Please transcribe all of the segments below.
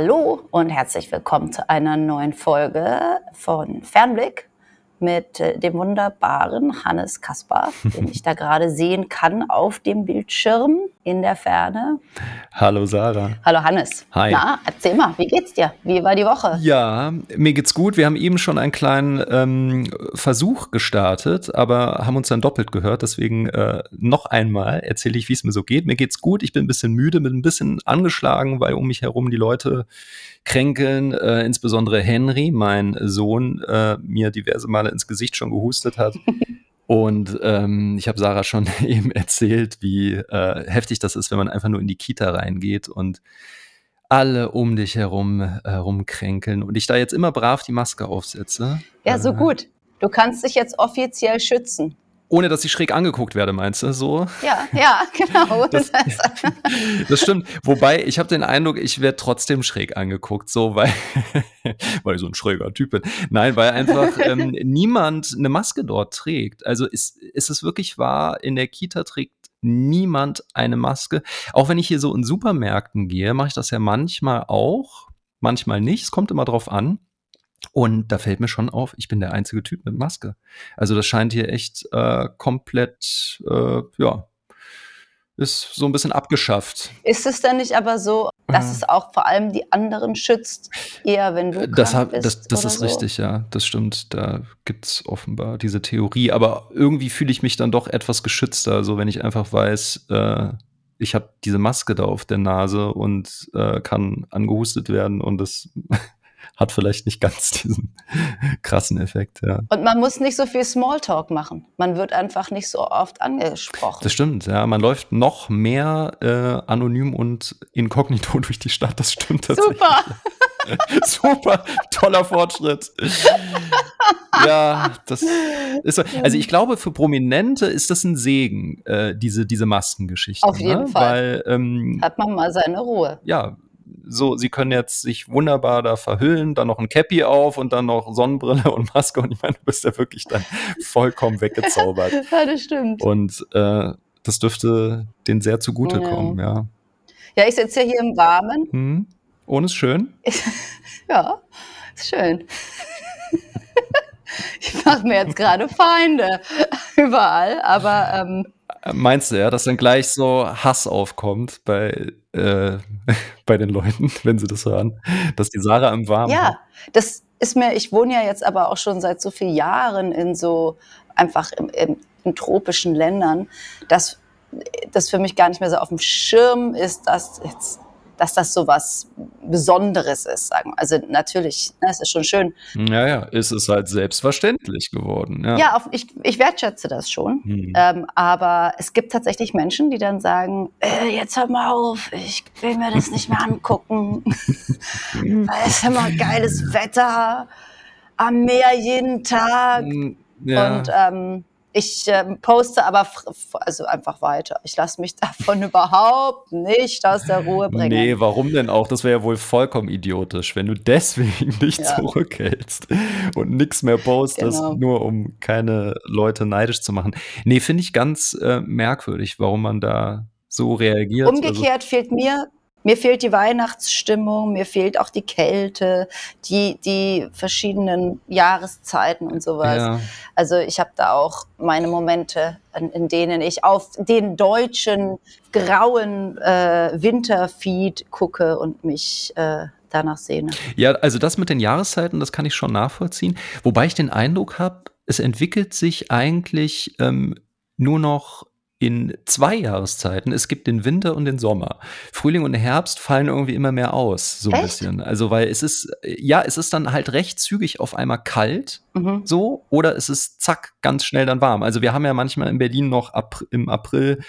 Hallo und herzlich willkommen zu einer neuen Folge von Fernblick mit äh, dem wunderbaren Hannes Kaspar, den ich da gerade sehen kann auf dem Bildschirm in der Ferne. Hallo Sarah. Hallo Hannes. Hi. Na, erzähl mal, wie geht's dir? Wie war die Woche? Ja, mir geht's gut. Wir haben eben schon einen kleinen ähm, Versuch gestartet, aber haben uns dann doppelt gehört. Deswegen äh, noch einmal erzähle ich, wie es mir so geht. Mir geht's gut. Ich bin ein bisschen müde, bin ein bisschen angeschlagen, weil um mich herum die Leute kränkeln. Äh, insbesondere Henry, mein Sohn, äh, mir diverse Male ins Gesicht schon gehustet hat. Und ähm, ich habe Sarah schon eben erzählt, wie äh, heftig das ist, wenn man einfach nur in die Kita reingeht und alle um dich herum äh, rumkränkeln und ich da jetzt immer brav die Maske aufsetze. Ja, so äh, gut. Du kannst dich jetzt offiziell schützen. Ohne dass ich schräg angeguckt werde, meinst du? So? Ja, ja, genau. Das, das stimmt. Wobei, ich habe den Eindruck, ich werde trotzdem schräg angeguckt, so, weil, weil ich so ein schräger Typ bin. Nein, weil einfach ähm, niemand eine Maske dort trägt. Also ist, ist es wirklich wahr, in der Kita trägt niemand eine Maske. Auch wenn ich hier so in Supermärkten gehe, mache ich das ja manchmal auch, manchmal nicht. Es kommt immer drauf an. Und da fällt mir schon auf, ich bin der einzige Typ mit Maske. Also das scheint hier echt äh, komplett, äh, ja, ist so ein bisschen abgeschafft. Ist es denn nicht aber so, dass Äh. es auch vor allem die anderen schützt, eher wenn du Das, krank hab, das, das ist so? richtig, ja. Das stimmt. Da gibt's offenbar diese Theorie. Aber irgendwie fühle ich mich dann doch etwas geschützter, so wenn ich einfach weiß, äh, ich habe diese Maske da auf der Nase und äh, kann angehustet werden und das hat vielleicht nicht ganz diesen krassen Effekt, ja. Und man muss nicht so viel Smalltalk machen. Man wird einfach nicht so oft angesprochen. Das stimmt, ja. Man läuft noch mehr äh, anonym und inkognito durch die Stadt. Das stimmt tatsächlich. Super. Super, toller Fortschritt. ja, das ist so. Also ich glaube, für Prominente ist das ein Segen, äh, diese, diese Maskengeschichte. Auf jeden ne? Fall. Weil, ähm, Hat man mal seine Ruhe. ja, so, sie können jetzt sich wunderbar da verhüllen, dann noch ein Cappy auf und dann noch Sonnenbrille und Maske. Und ich meine, du bist ja wirklich dann vollkommen weggezaubert. Ja, das stimmt. Und äh, das dürfte denen sehr zugutekommen, ja. Ja, ich sitze ja hier im Warmen. Hm? Ohne ist schön. Ja, ist schön. Ich mache mir jetzt gerade Feinde überall, aber ähm, Äh, Meinst du ja, dass dann gleich so Hass aufkommt bei, äh, bei den Leuten, wenn sie das hören, dass die Sarah im Warmen ja, das ist mir, ich wohne ja jetzt aber auch schon seit so vielen Jahren in so einfach im, im, in tropischen Ländern, dass das für mich gar nicht mehr so auf dem Schirm ist, dass jetzt dass das so was Besonderes ist, sagen. wir. Also natürlich, ne, es ist schon schön. Ja, ja, ist es halt selbstverständlich geworden. Ja. Ja, auf, ich, ich wertschätze das schon. Hm. Ähm, aber es gibt tatsächlich Menschen, die dann sagen, äh, jetzt hör mal auf, ich will mir das nicht mehr angucken. Weil es ist immer geiles Wetter, am Meer jeden Tag. Hm, ja. Und ähm, ich ähm, poste aber also einfach weiter. Ich lasse mich davon überhaupt nicht aus der Ruhe bringen. Nee, warum denn auch? Das wäre ja wohl vollkommen idiotisch, wenn du deswegen dich Ja. zurückhältst und nichts mehr postest, Genau. nur um keine Leute neidisch zu machen. Nee, finde ich ganz äh, merkwürdig, warum man da so reagiert. Also, Umgekehrt fehlt mir, mir fehlt die Weihnachtsstimmung, mir fehlt auch die Kälte, die, die verschiedenen Jahreszeiten und sowas. ja. Also ich habe da auch meine Momente, in, in denen ich auf den deutschen grauen äh, Winterfeed gucke und mich äh, danach sehne. Ja, also das mit den Jahreszeiten, das kann ich schon nachvollziehen. Wobei ich den Eindruck habe, es entwickelt sich eigentlich ähm, nur noch in zwei Jahreszeiten. Es gibt den Winter und den Sommer. Frühling und Herbst fallen irgendwie immer mehr aus, so ein Echt? bisschen. Also, weil es ist, ja, es ist dann halt recht zügig auf einmal kalt, Mhm. so, oder es ist zack, ganz schnell dann warm. Also wir haben ja manchmal in Berlin noch Apr im April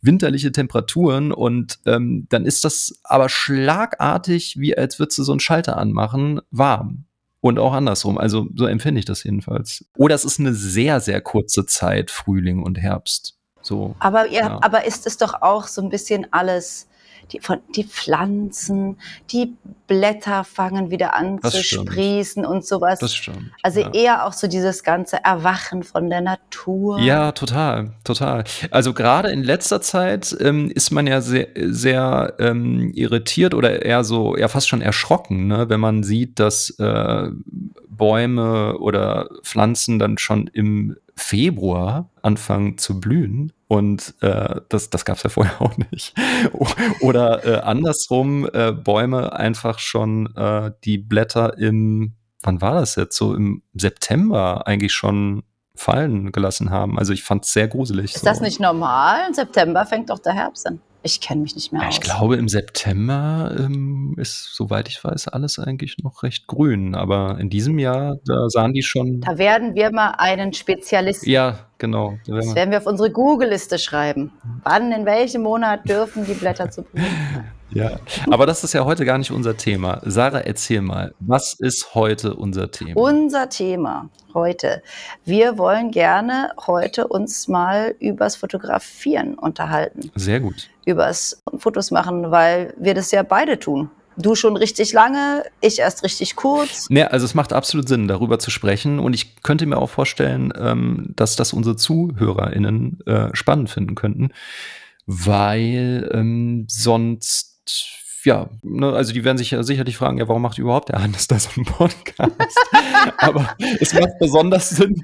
winterliche Temperaturen und ähm, dann ist das aber schlagartig, wie als würdest du so einen Schalter anmachen, warm. Und auch andersrum. Also so empfinde ich das jedenfalls. Oder es ist eine sehr, sehr kurze Zeit, Frühling und Herbst. So. Aber, ihr, Ja. aber ist es doch auch so ein bisschen alles die, von, die Pflanzen, die Blätter fangen wieder an Das zu stimmt. sprießen und sowas. Das stimmt. Also ja. eher auch so dieses ganze Erwachen von der Natur. Ja, total, total. Also gerade in letzter Zeit ähm, ist man ja sehr, sehr ähm, irritiert oder eher so, ja fast schon erschrocken, ne? wenn man sieht, dass äh, Bäume oder Pflanzen dann schon im Februar anfangen zu blühen. Und äh, das, das gab es ja vorher auch nicht. Oder äh, andersrum, äh, Bäume einfach schon äh, die Blätter im, wann war das jetzt? So im September eigentlich schon fallen gelassen haben. Also ich fand es sehr gruselig. Ist so. das nicht normal? Im September fängt doch der Herbst an. Ich kenne mich nicht mehr Ja, aus. ich glaube, im September ähm, ist, soweit ich weiß, alles eigentlich noch recht grün. Aber in diesem Jahr, da sahen die schon. Da werden wir mal einen Spezialisten. Ja, genau. Da werden Das werden wir auf unsere Google-Liste schreiben. Wann, in welchem Monat dürfen die Blätter zu blühen? Ja, aber das ist ja heute gar nicht unser Thema. Sarah, erzähl mal, was ist heute unser Thema? Unser Thema heute. Wir wollen gerne heute uns mal übers Fotografieren unterhalten. Sehr gut. Übers Fotos machen, weil wir das ja beide tun. Du schon richtig lange, ich erst richtig kurz. Ne, also es macht absolut Sinn, darüber zu sprechen. Und ich könnte mir auch vorstellen, ähm, dass das unsere ZuhörerInnen äh, spannend finden könnten, weil ähm, sonst, ja, ne, also die werden sich ja sicherlich fragen, ja, warum macht überhaupt der Hannes da so einen Podcast? Aber es macht besonders Sinn,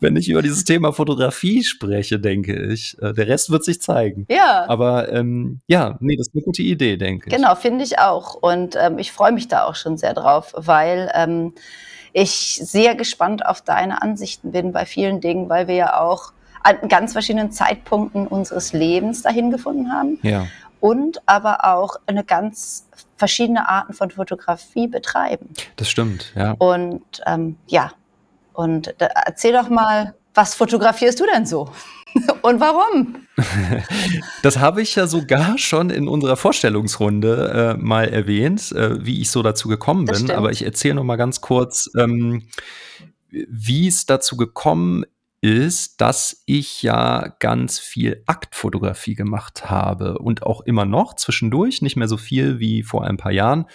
wenn ich über dieses Thema Fotografie spreche, denke ich. Äh, der Rest wird sich zeigen. Ja, Aber ähm, ja, nee, das ist eine gute Idee, denke ich. genau, finde ich auch. Und ähm, ich freue mich da auch schon sehr drauf, weil ähm, ich sehr gespannt auf deine Ansichten bin bei vielen Dingen, weil wir ja auch an ganz verschiedenen Zeitpunkten unseres Lebens dahin gefunden haben Ja. Und aber auch eine ganz verschiedene Arten von Fotografie betreiben. Das stimmt, ja. Und ähm, ja, und da, erzähl doch mal, was fotografierst du denn so? und warum? Das habe ich ja sogar schon in unserer Vorstellungsrunde äh, mal erwähnt, äh, wie ich so dazu gekommen bin. Aber ich erzähle noch mal ganz kurz, ähm, wie es dazu gekommen ist, dass ich ja ganz viel Aktfotografie gemacht habe und auch immer noch zwischendurch, nicht mehr so viel wie vor ein paar Jahren,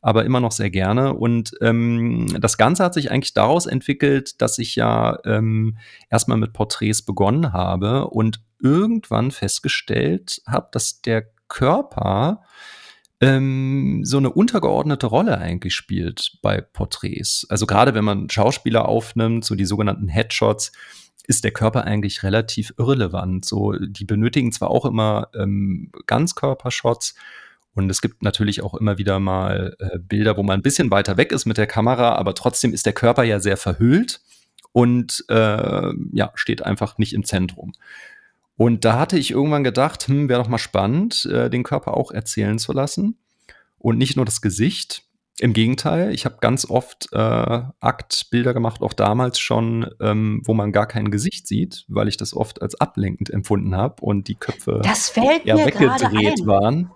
aber immer noch sehr gerne. Und ähm, das Ganze hat sich eigentlich daraus entwickelt, dass ich ja ähm, erstmal mit Porträts begonnen habe und irgendwann festgestellt habe, dass der Körper ähm, so eine untergeordnete Rolle eigentlich spielt bei Porträts. Also gerade wenn man Schauspieler aufnimmt, so die sogenannten Headshots, ist der Körper eigentlich relativ irrelevant. So, die benötigen zwar auch immer ähm, Ganzkörpershots und es gibt natürlich auch immer wieder mal äh, Bilder, wo man ein bisschen weiter weg ist mit der Kamera, aber trotzdem ist der Körper ja sehr verhüllt und äh, ja, steht einfach nicht im Zentrum. Und da hatte ich irgendwann gedacht, hm, wäre doch mal spannend, äh, den Körper auch erzählen zu lassen. Und nicht nur das Gesicht. Im Gegenteil, ich habe ganz oft äh, Aktbilder gemacht, auch damals schon, ähm, wo man gar kein Gesicht sieht, weil ich das oft als ablenkend empfunden habe und die Köpfe Das fällt eher mir weggedreht waren.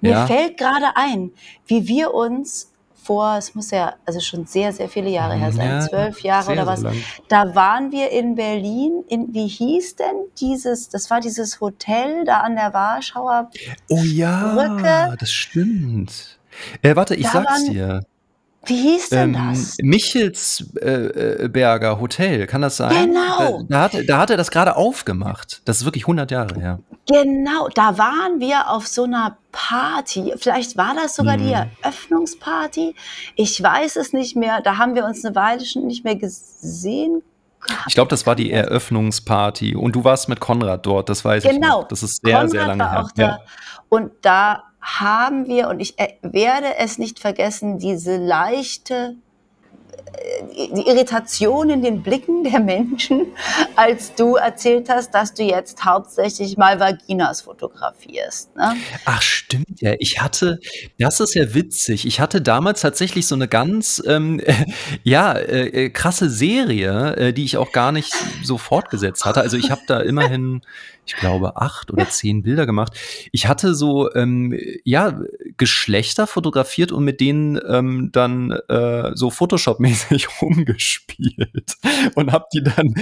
Mir Ja. fällt gerade ein, wie wir uns vor, es muss ja also schon sehr, sehr viele Jahre her sein, Ja, zwölf Jahre oder was. lang. Da waren wir in Berlin, in, wie hieß denn dieses, das war dieses Hotel da an der Warschauer. Oh ja, Brücke. das stimmt. Äh, warte, ich Da sag's waren- dir. Wie hieß denn Ähm, das? Michelsberger äh, Berger Hotel, kann das sein? Genau. Da, da, hat, da hat er das gerade aufgemacht. Das ist wirklich 100 Jahre her. Genau, da waren wir auf so einer Party. Vielleicht war das sogar die Hm. Eröffnungsparty. Ich weiß es nicht mehr. Da haben wir uns eine Weile schon nicht mehr gesehen. Ich glaube, das war die Eröffnungsparty. Und du warst mit Konrad dort, das weiß ich Genau. Das ist sehr, Konrad sehr lange her. auch da. Und da haben wir, und ich äh, werde es nicht vergessen, diese leichte die Irritation in den Blicken der Menschen, als du erzählt hast, dass du jetzt hauptsächlich mal Vaginas fotografierst. Ne? Ach, stimmt ja. Ich hatte, das ist ja witzig. Ich hatte damals tatsächlich so eine ganz, ähm, ja, äh, äh, krasse Serie, äh, die ich auch gar nicht so fortgesetzt hatte. Also ich habe da immerhin ich glaube, acht oder zehn Bilder gemacht. Ich hatte so, ähm, ja, Geschlechter fotografiert und mit denen ähm, dann äh, so Photoshop-mäßig rumgespielt und hab die dann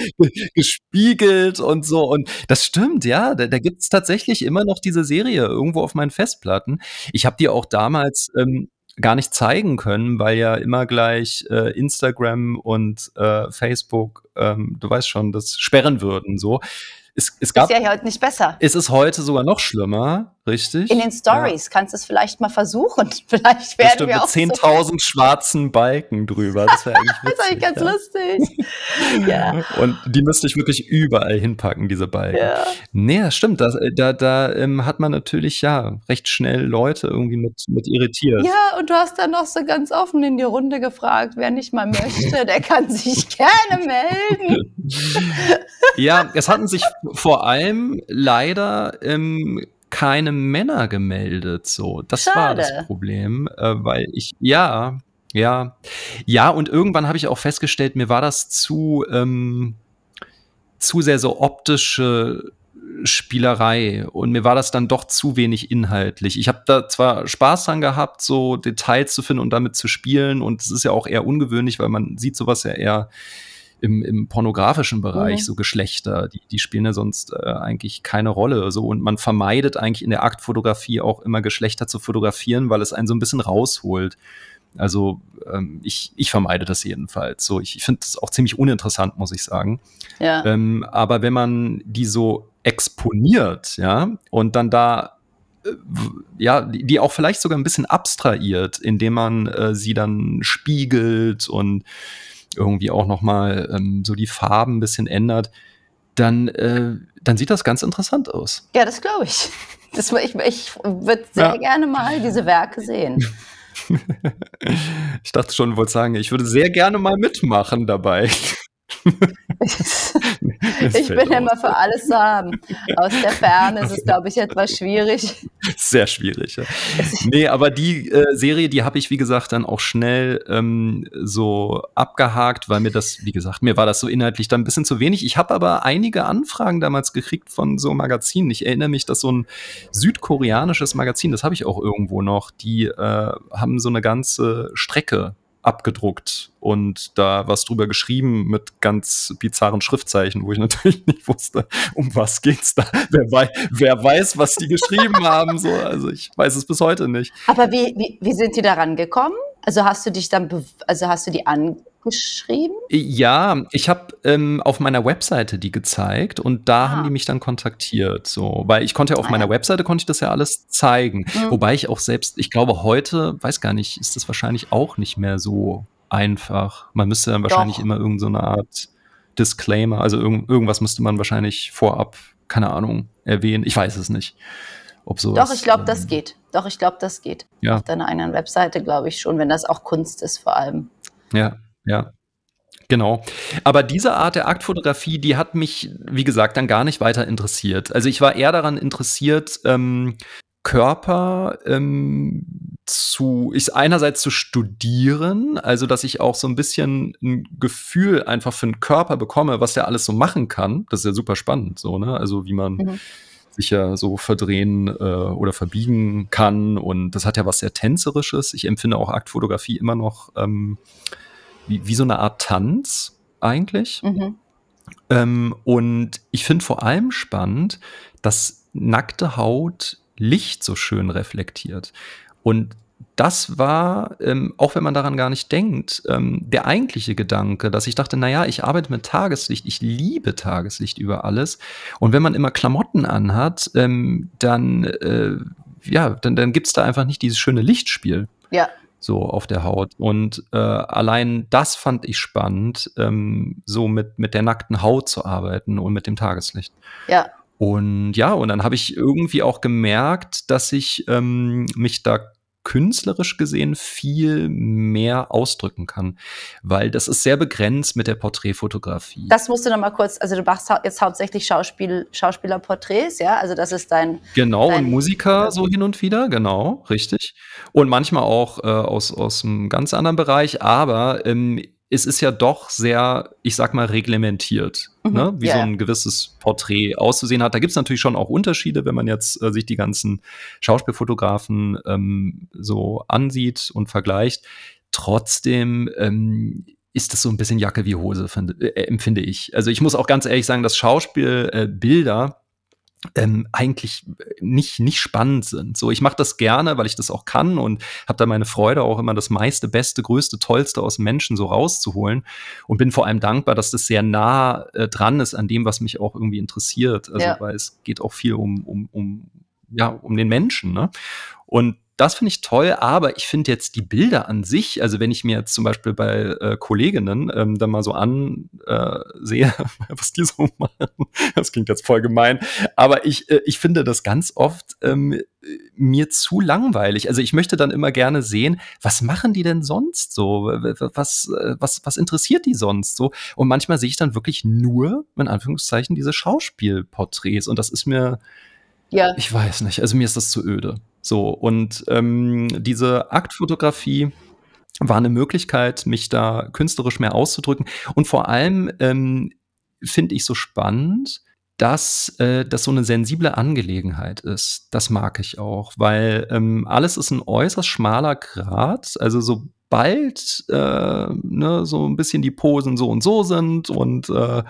gespiegelt und so. Und das stimmt, ja, da, da gibt's tatsächlich immer noch diese Serie irgendwo auf meinen Festplatten. Ich habe die auch damals ähm, gar nicht zeigen können, weil ja immer gleich äh, Instagram und äh, Facebook, ähm, du weißt schon, das sperren würden. So, es, es gab, ist ja heute nicht besser. Es ist heute sogar noch schlimmer, richtig? In den Stories ja. kannst du es vielleicht mal versuchen. Vielleicht werden stimmt, wir auch mit 10.000 so schwarzen Balken drüber. Das wäre eigentlich witzig, Das ist eigentlich ganz ja. lustig. ja. Und die müsste ich wirklich überall hinpacken, diese Balken. Ja. Nee, das stimmt. Das, äh, da da ähm, hat man natürlich ja recht schnell Leute irgendwie mit, mit irritiert. Ja, und du hast dann noch so ganz offen in die Runde gefragt, wer nicht mal möchte, der kann sich gerne melden. ja, es hatten sich vor allem leider ähm, keine Männer gemeldet. So, das Schade. war das Problem, äh, weil ich ja, ja, ja und irgendwann habe ich auch festgestellt, mir war das zu ähm, zu sehr so optische Spielerei und mir war das dann doch zu wenig inhaltlich. Ich habe da zwar Spaß dran gehabt, so Details zu finden und damit zu spielen und es ist ja auch eher ungewöhnlich, weil man sieht sowas ja eher im, im pornografischen Bereich, mhm. so Geschlechter, die, die spielen ja sonst äh, eigentlich keine Rolle. So, und man vermeidet eigentlich in der Aktfotografie auch immer Geschlechter zu fotografieren, weil es einen so ein bisschen rausholt. Also ähm, ich, ich vermeide das jedenfalls. So, ich, ich finde das auch ziemlich uninteressant, muss ich sagen. Ja. Ähm, aber wenn man die so exponiert, ja, und dann da äh, ja, die auch vielleicht sogar ein bisschen abstrahiert, indem man äh, sie dann spiegelt und irgendwie auch nochmal ähm, so die Farben ein bisschen ändert, dann, äh, dann sieht das ganz interessant aus. Ja, das glaube ich. Das, ich. Ich würde sehr ja. gerne mal diese Werke sehen. ich dachte schon, du wolltest sagen, ich würde sehr gerne mal mitmachen dabei. ich bin ja immer für alles zu haben. Aus der Ferne ist es, glaube ich, etwas schwierig. Sehr schwierig. Ja. Nee, aber die äh, Serie, die habe ich, wie gesagt, dann auch schnell ähm, so abgehakt, weil mir das, wie gesagt, mir war das so inhaltlich dann ein bisschen zu wenig. Ich habe aber einige Anfragen damals gekriegt von so Magazinen. Ich erinnere mich, dass so ein südkoreanisches Magazin, das habe ich auch irgendwo noch, die äh, haben so eine ganze Strecke abgedruckt und da was drüber geschrieben mit ganz bizarren Schriftzeichen, wo ich natürlich nicht wusste, um was geht's da. Wer, wei wer weiß, was die geschrieben haben. So, also ich weiß es bis heute nicht. Aber wie, wie, wie sind die daran gekommen? Also hast du dich dann, also hast du die an geschrieben? Ja, ich habe ähm, auf meiner Webseite die gezeigt und da ah. haben die mich dann kontaktiert. So, weil ich konnte ja auf ah, meiner ja. Webseite konnte ich das ja alles zeigen. Mhm. Wobei ich auch selbst, ich glaube, heute, weiß gar nicht, ist das wahrscheinlich auch nicht mehr so einfach. Man müsste dann wahrscheinlich Doch. immer irgendeine so Art Disclaimer, also irg irgendwas müsste man wahrscheinlich vorab, keine Ahnung, erwähnen. Ich weiß es nicht. Ob sowas, Doch, ich glaube, das ähm, geht. Doch, ich glaube, das geht. Ja. Auf deiner eigenen Webseite glaube ich schon, wenn das auch Kunst ist vor allem. Ja, ja. Genau. Aber diese Art der Aktfotografie, die hat mich, wie gesagt, dann gar nicht weiter interessiert. Also ich war eher daran interessiert, ähm, Körper ähm, zu, ich einerseits zu studieren, also dass ich auch so ein bisschen ein Gefühl einfach für den Körper bekomme, was der alles so machen kann. Das ist ja super spannend, so, ne? Also wie man mhm. sich ja so verdrehen äh, oder verbiegen kann. Und das hat ja was sehr Tänzerisches. Ich empfinde auch Aktfotografie immer noch ähm, wie, wie so eine Art Tanz eigentlich. Mhm. Ähm, und ich finde vor allem spannend, dass nackte Haut Licht so schön reflektiert. Und das war, ähm, auch wenn man daran gar nicht denkt, ähm, der eigentliche Gedanke, dass ich dachte, naja, ich arbeite mit Tageslicht, ich liebe Tageslicht über alles. Und wenn man immer Klamotten anhat, ähm, dann, äh, ja, dann, dann gibt es da einfach nicht dieses schöne Lichtspiel. Ja so auf der Haut. Und äh, allein das fand ich spannend, ähm, so mit, mit der nackten Haut zu arbeiten und mit dem Tageslicht. Ja. Und ja, und dann habe ich irgendwie auch gemerkt, dass ich ähm, mich da künstlerisch gesehen viel mehr ausdrücken kann, weil das ist sehr begrenzt mit der Porträtfotografie. Das musst du noch mal kurz, also du machst jetzt hauptsächlich Schauspiel, Schauspielerporträts, ja, also das ist dein genau dein, und Musiker so hin und wieder, genau, richtig. Und manchmal auch äh, aus aus einem ganz anderen Bereich, aber ähm, es ist ja doch sehr, ich sag mal, reglementiert, mhm, ne? wie yeah. so ein gewisses Porträt auszusehen hat. Da gibt es natürlich schon auch Unterschiede, wenn man jetzt äh, sich die ganzen Schauspielfotografen ähm, so ansieht und vergleicht. Trotzdem ähm, ist das so ein bisschen Jacke wie Hose, find, äh, empfinde ich. Also ich muss auch ganz ehrlich sagen, dass Schauspielbilder äh, ähm, eigentlich nicht, nicht spannend sind. So, ich mache das gerne, weil ich das auch kann und habe da meine Freude, auch immer das meiste, beste, größte, tollste aus Menschen so rauszuholen und bin vor allem dankbar, dass das sehr nah äh, dran ist an dem, was mich auch irgendwie interessiert. Also, ja. weil es geht auch viel um, um, um, ja, um den Menschen. Ne? Und das finde ich toll, aber ich finde jetzt die Bilder an sich, also wenn ich mir jetzt zum Beispiel bei äh, Kolleginnen ähm, dann mal so ansehe, äh, was die so machen, das klingt jetzt voll gemein, aber ich, äh, ich finde das ganz oft ähm, mir zu langweilig. Also ich möchte dann immer gerne sehen, was machen die denn sonst so? Was, äh, was, was interessiert die sonst so? Und manchmal sehe ich dann wirklich nur, in Anführungszeichen, diese Schauspielporträts und das ist mir, ja. ich weiß nicht, also mir ist das zu öde. So, und ähm, diese Aktfotografie war eine Möglichkeit, mich da künstlerisch mehr auszudrücken. Und vor allem ähm, finde ich so spannend, dass äh, das so eine sensible Angelegenheit ist. Das mag ich auch, weil ähm, alles ist ein äußerst schmaler Grad. Also sobald äh, ne, so ein bisschen die Posen so und so sind und äh,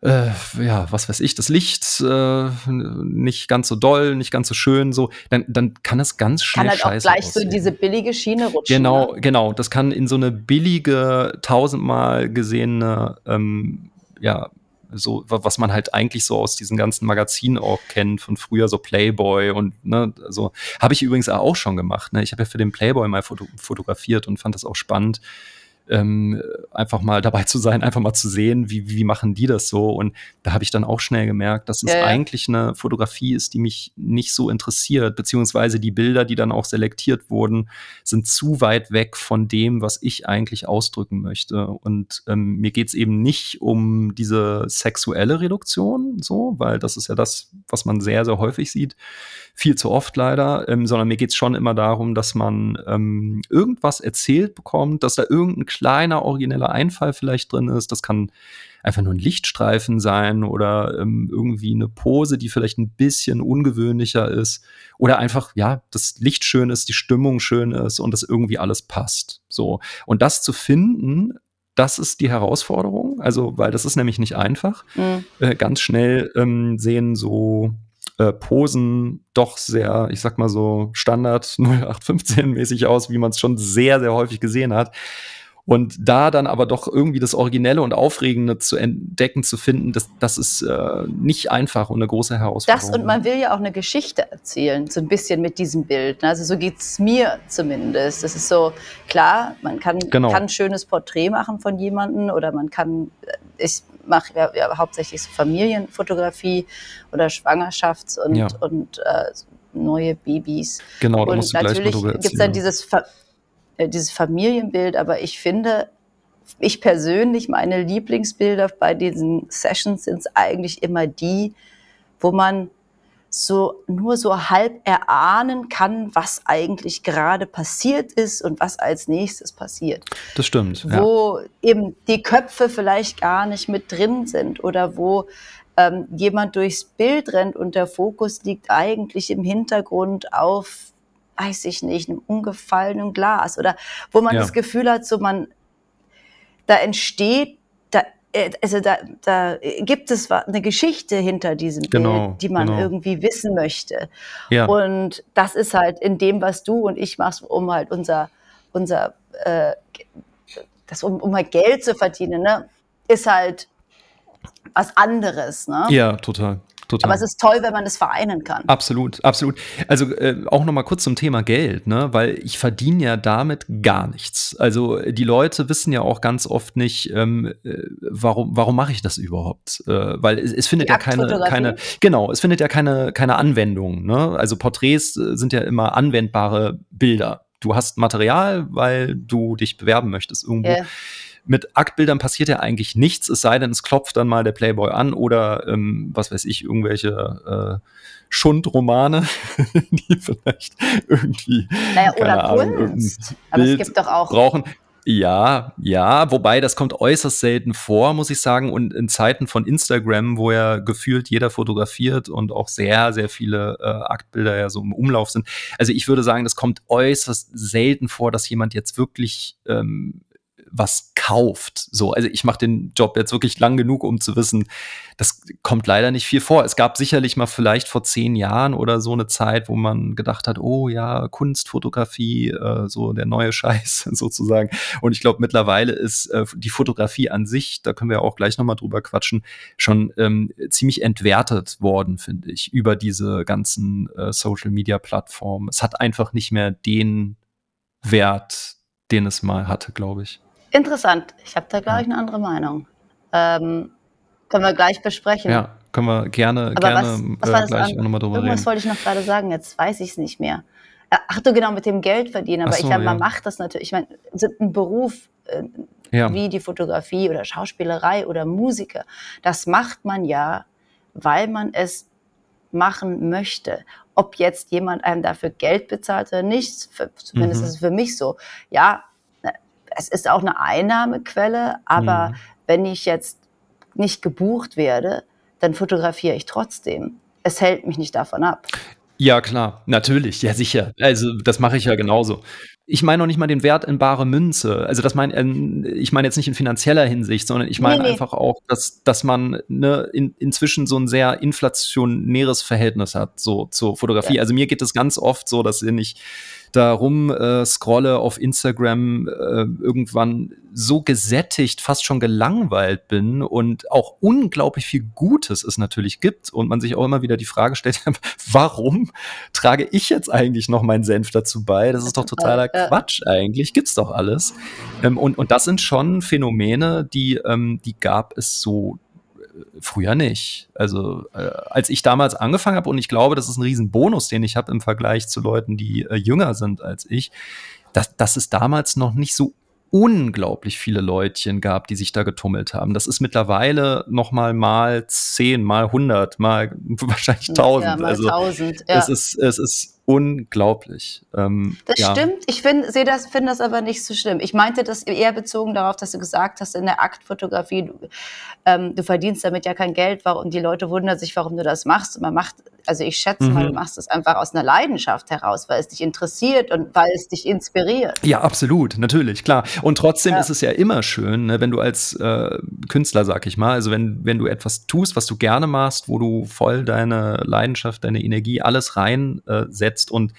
äh, ja, was weiß ich, das Licht äh, nicht ganz so doll, nicht ganz so schön, so, dann, dann kann es ganz schnell kann halt auch gleich aussehen. so diese billige Schiene rutschen. Genau, ne? genau. Das kann in so eine billige, tausendmal gesehene, ähm, ja, so, was man halt eigentlich so aus diesen ganzen Magazinen auch kennt, von früher so Playboy und ne, so. Habe ich übrigens auch schon gemacht. Ne? Ich habe ja für den Playboy mal foto fotografiert und fand das auch spannend ähm, einfach mal dabei zu sein, einfach mal zu sehen, wie, wie machen die das so. Und da habe ich dann auch schnell gemerkt, dass es ja, ja. eigentlich eine Fotografie ist, die mich nicht so interessiert, beziehungsweise die Bilder, die dann auch selektiert wurden, sind zu weit weg von dem, was ich eigentlich ausdrücken möchte. Und ähm, mir geht es eben nicht um diese sexuelle Reduktion, so, weil das ist ja das, was man sehr, sehr häufig sieht, viel zu oft leider, ähm, sondern mir geht es schon immer darum, dass man ähm, irgendwas erzählt bekommt, dass da irgendein kleiner origineller Einfall vielleicht drin ist. Das kann einfach nur ein Lichtstreifen sein oder ähm, irgendwie eine Pose, die vielleicht ein bisschen ungewöhnlicher ist oder einfach ja das Licht schön ist, die Stimmung schön ist und das irgendwie alles passt. So und das zu finden, das ist die Herausforderung. Also weil das ist nämlich nicht einfach. Mhm. Äh, ganz schnell ähm, sehen so äh, Posen doch sehr, ich sag mal so, Standard 0815-mäßig aus, wie man es schon sehr, sehr häufig gesehen hat. Und da dann aber doch irgendwie das Originelle und Aufregende zu entdecken, zu finden, das, das ist äh, nicht einfach und eine große Herausforderung. Das und man will ja auch eine Geschichte erzählen, so ein bisschen mit diesem Bild. Ne? Also so geht es mir zumindest. Das ist so, klar, man kann, genau. kann ein schönes Porträt machen von jemandem oder man kann, äh, ich mache ja, ja, hauptsächlich so Familienfotografie oder Schwangerschafts- und, ja. und äh, neue Babys. Genau, da musst du natürlich gibt es dann dieses äh, dieses Familienbild, aber ich finde, ich persönlich, meine Lieblingsbilder bei diesen Sessions sind eigentlich immer die, wo man so nur so halb erahnen kann, was eigentlich gerade passiert ist und was als nächstes passiert. Das stimmt. Wo ja. eben die Köpfe vielleicht gar nicht mit drin sind oder wo ähm, jemand durchs Bild rennt und der Fokus liegt eigentlich im Hintergrund auf weiß ich nicht, einem umgefallenen Glas oder wo man ja. das Gefühl hat, so man, da entsteht, da, äh, also da, da gibt es eine Geschichte hinter diesem genau, Bild, die man genau. irgendwie wissen möchte. Ja. Und das ist halt in dem, was du und ich machst, um halt unser, unser, äh, das, um, um halt Geld zu verdienen, ne, ist halt was anderes. Ne? Ja, total. Total. Aber es ist toll, wenn man das vereinen kann. Absolut, absolut. Also äh, auch noch mal kurz zum Thema Geld, ne? weil ich verdiene ja damit gar nichts. Also die Leute wissen ja auch ganz oft nicht, ähm, äh, warum, warum mache ich das überhaupt? Äh, weil es, es findet die ja keine, keine, genau, es findet ja keine, keine Anwendung. Ne? Also Porträts äh, sind ja immer anwendbare Bilder. Du hast Material, weil du dich bewerben möchtest irgendwo. Yeah mit Aktbildern passiert ja eigentlich nichts, es sei denn, es klopft dann mal der Playboy an oder ähm, was weiß ich, irgendwelche äh, Schundromane, die vielleicht irgendwie naja, oder Ahnung, Kunst. Aber es gibt doch auch brauchen. Ja, ja, wobei das kommt äußerst selten vor, muss ich sagen. Und in Zeiten von Instagram, wo ja gefühlt jeder fotografiert und auch sehr, sehr viele äh, Aktbilder ja so im Umlauf sind. Also ich würde sagen, das kommt äußerst selten vor, dass jemand jetzt wirklich ähm, was kauft. So, also ich mache den Job jetzt wirklich lang genug, um zu wissen, das kommt leider nicht viel vor. Es gab sicherlich mal vielleicht vor zehn Jahren oder so eine Zeit, wo man gedacht hat, oh ja, Kunstfotografie, äh, so der neue Scheiß sozusagen. Und ich glaube, mittlerweile ist äh, die Fotografie an sich, da können wir auch gleich nochmal drüber quatschen, schon ähm, ziemlich entwertet worden, finde ich, über diese ganzen äh, Social-Media-Plattformen. Es hat einfach nicht mehr den Wert, den es mal hatte, glaube ich. Interessant. Ich habe da, glaube ich, eine andere Meinung. Ähm, können wir gleich besprechen. Ja, können wir gerne, Aber gerne was, was äh, gleich nochmal drüber Irgendwas reden. wollte ich noch gerade sagen, jetzt weiß ich es nicht mehr. Äh, ach du, genau, mit dem Geld verdienen. Aber so, ich glaube, ja. man macht das natürlich. Ich meine, ein Beruf äh, ja. wie die Fotografie oder Schauspielerei oder Musiker, das macht man ja, weil man es machen möchte. Ob jetzt jemand einem dafür Geld bezahlt oder nicht, für, zumindest mhm. ist es für mich so. Ja, es ist auch eine Einnahmequelle, aber mhm. wenn ich jetzt nicht gebucht werde, dann fotografiere ich trotzdem. Es hält mich nicht davon ab. Ja, klar, natürlich, ja sicher. Also das mache ich ja genauso. Ich meine noch nicht mal den Wert in bare Münze. Also das meine äh, ich meine jetzt nicht in finanzieller Hinsicht, sondern ich meine nee, nee. einfach auch, dass, dass man ne, in, inzwischen so ein sehr inflationäres Verhältnis hat so zur Fotografie. Ja. Also mir geht es ganz oft so, dass ich da rum äh, scrolle auf Instagram, äh, irgendwann so gesättigt, fast schon gelangweilt bin und auch unglaublich viel Gutes es natürlich gibt und man sich auch immer wieder die Frage stellt, warum trage ich jetzt eigentlich noch meinen Senf dazu bei? Das ist doch totaler Quatsch eigentlich, gibt's doch alles. Ähm, und, und das sind schon Phänomene, die, ähm, die gab es so früher nicht. Also äh, als ich damals angefangen habe, und ich glaube, das ist ein Riesenbonus, den ich habe im Vergleich zu Leuten, die äh, jünger sind als ich, dass, dass es damals noch nicht so unglaublich viele Leutchen gab, die sich da getummelt haben. Das ist mittlerweile noch mal mal zehn, mal hundert, mal wahrscheinlich tausend. Ja, mal also tausend. Ja. Es ist es ist unglaublich. Ähm, das ja. stimmt. Ich finde das, find das aber nicht so schlimm. Ich meinte das eher bezogen darauf, dass du gesagt hast, in der Aktfotografie, du, ähm, du verdienst damit ja kein Geld, warum die Leute wundern sich, warum du das machst. Und man macht, also ich schätze mhm. mal, du machst das einfach aus einer Leidenschaft heraus, weil es dich interessiert und weil es dich inspiriert. Ja, absolut, natürlich, klar. Und trotzdem ja. ist es ja immer schön, ne, wenn du als äh, Künstler, sag ich mal, also wenn, wenn du etwas tust, was du gerne machst, wo du voll deine Leidenschaft, deine Energie, alles reinsetzt, äh, setzt und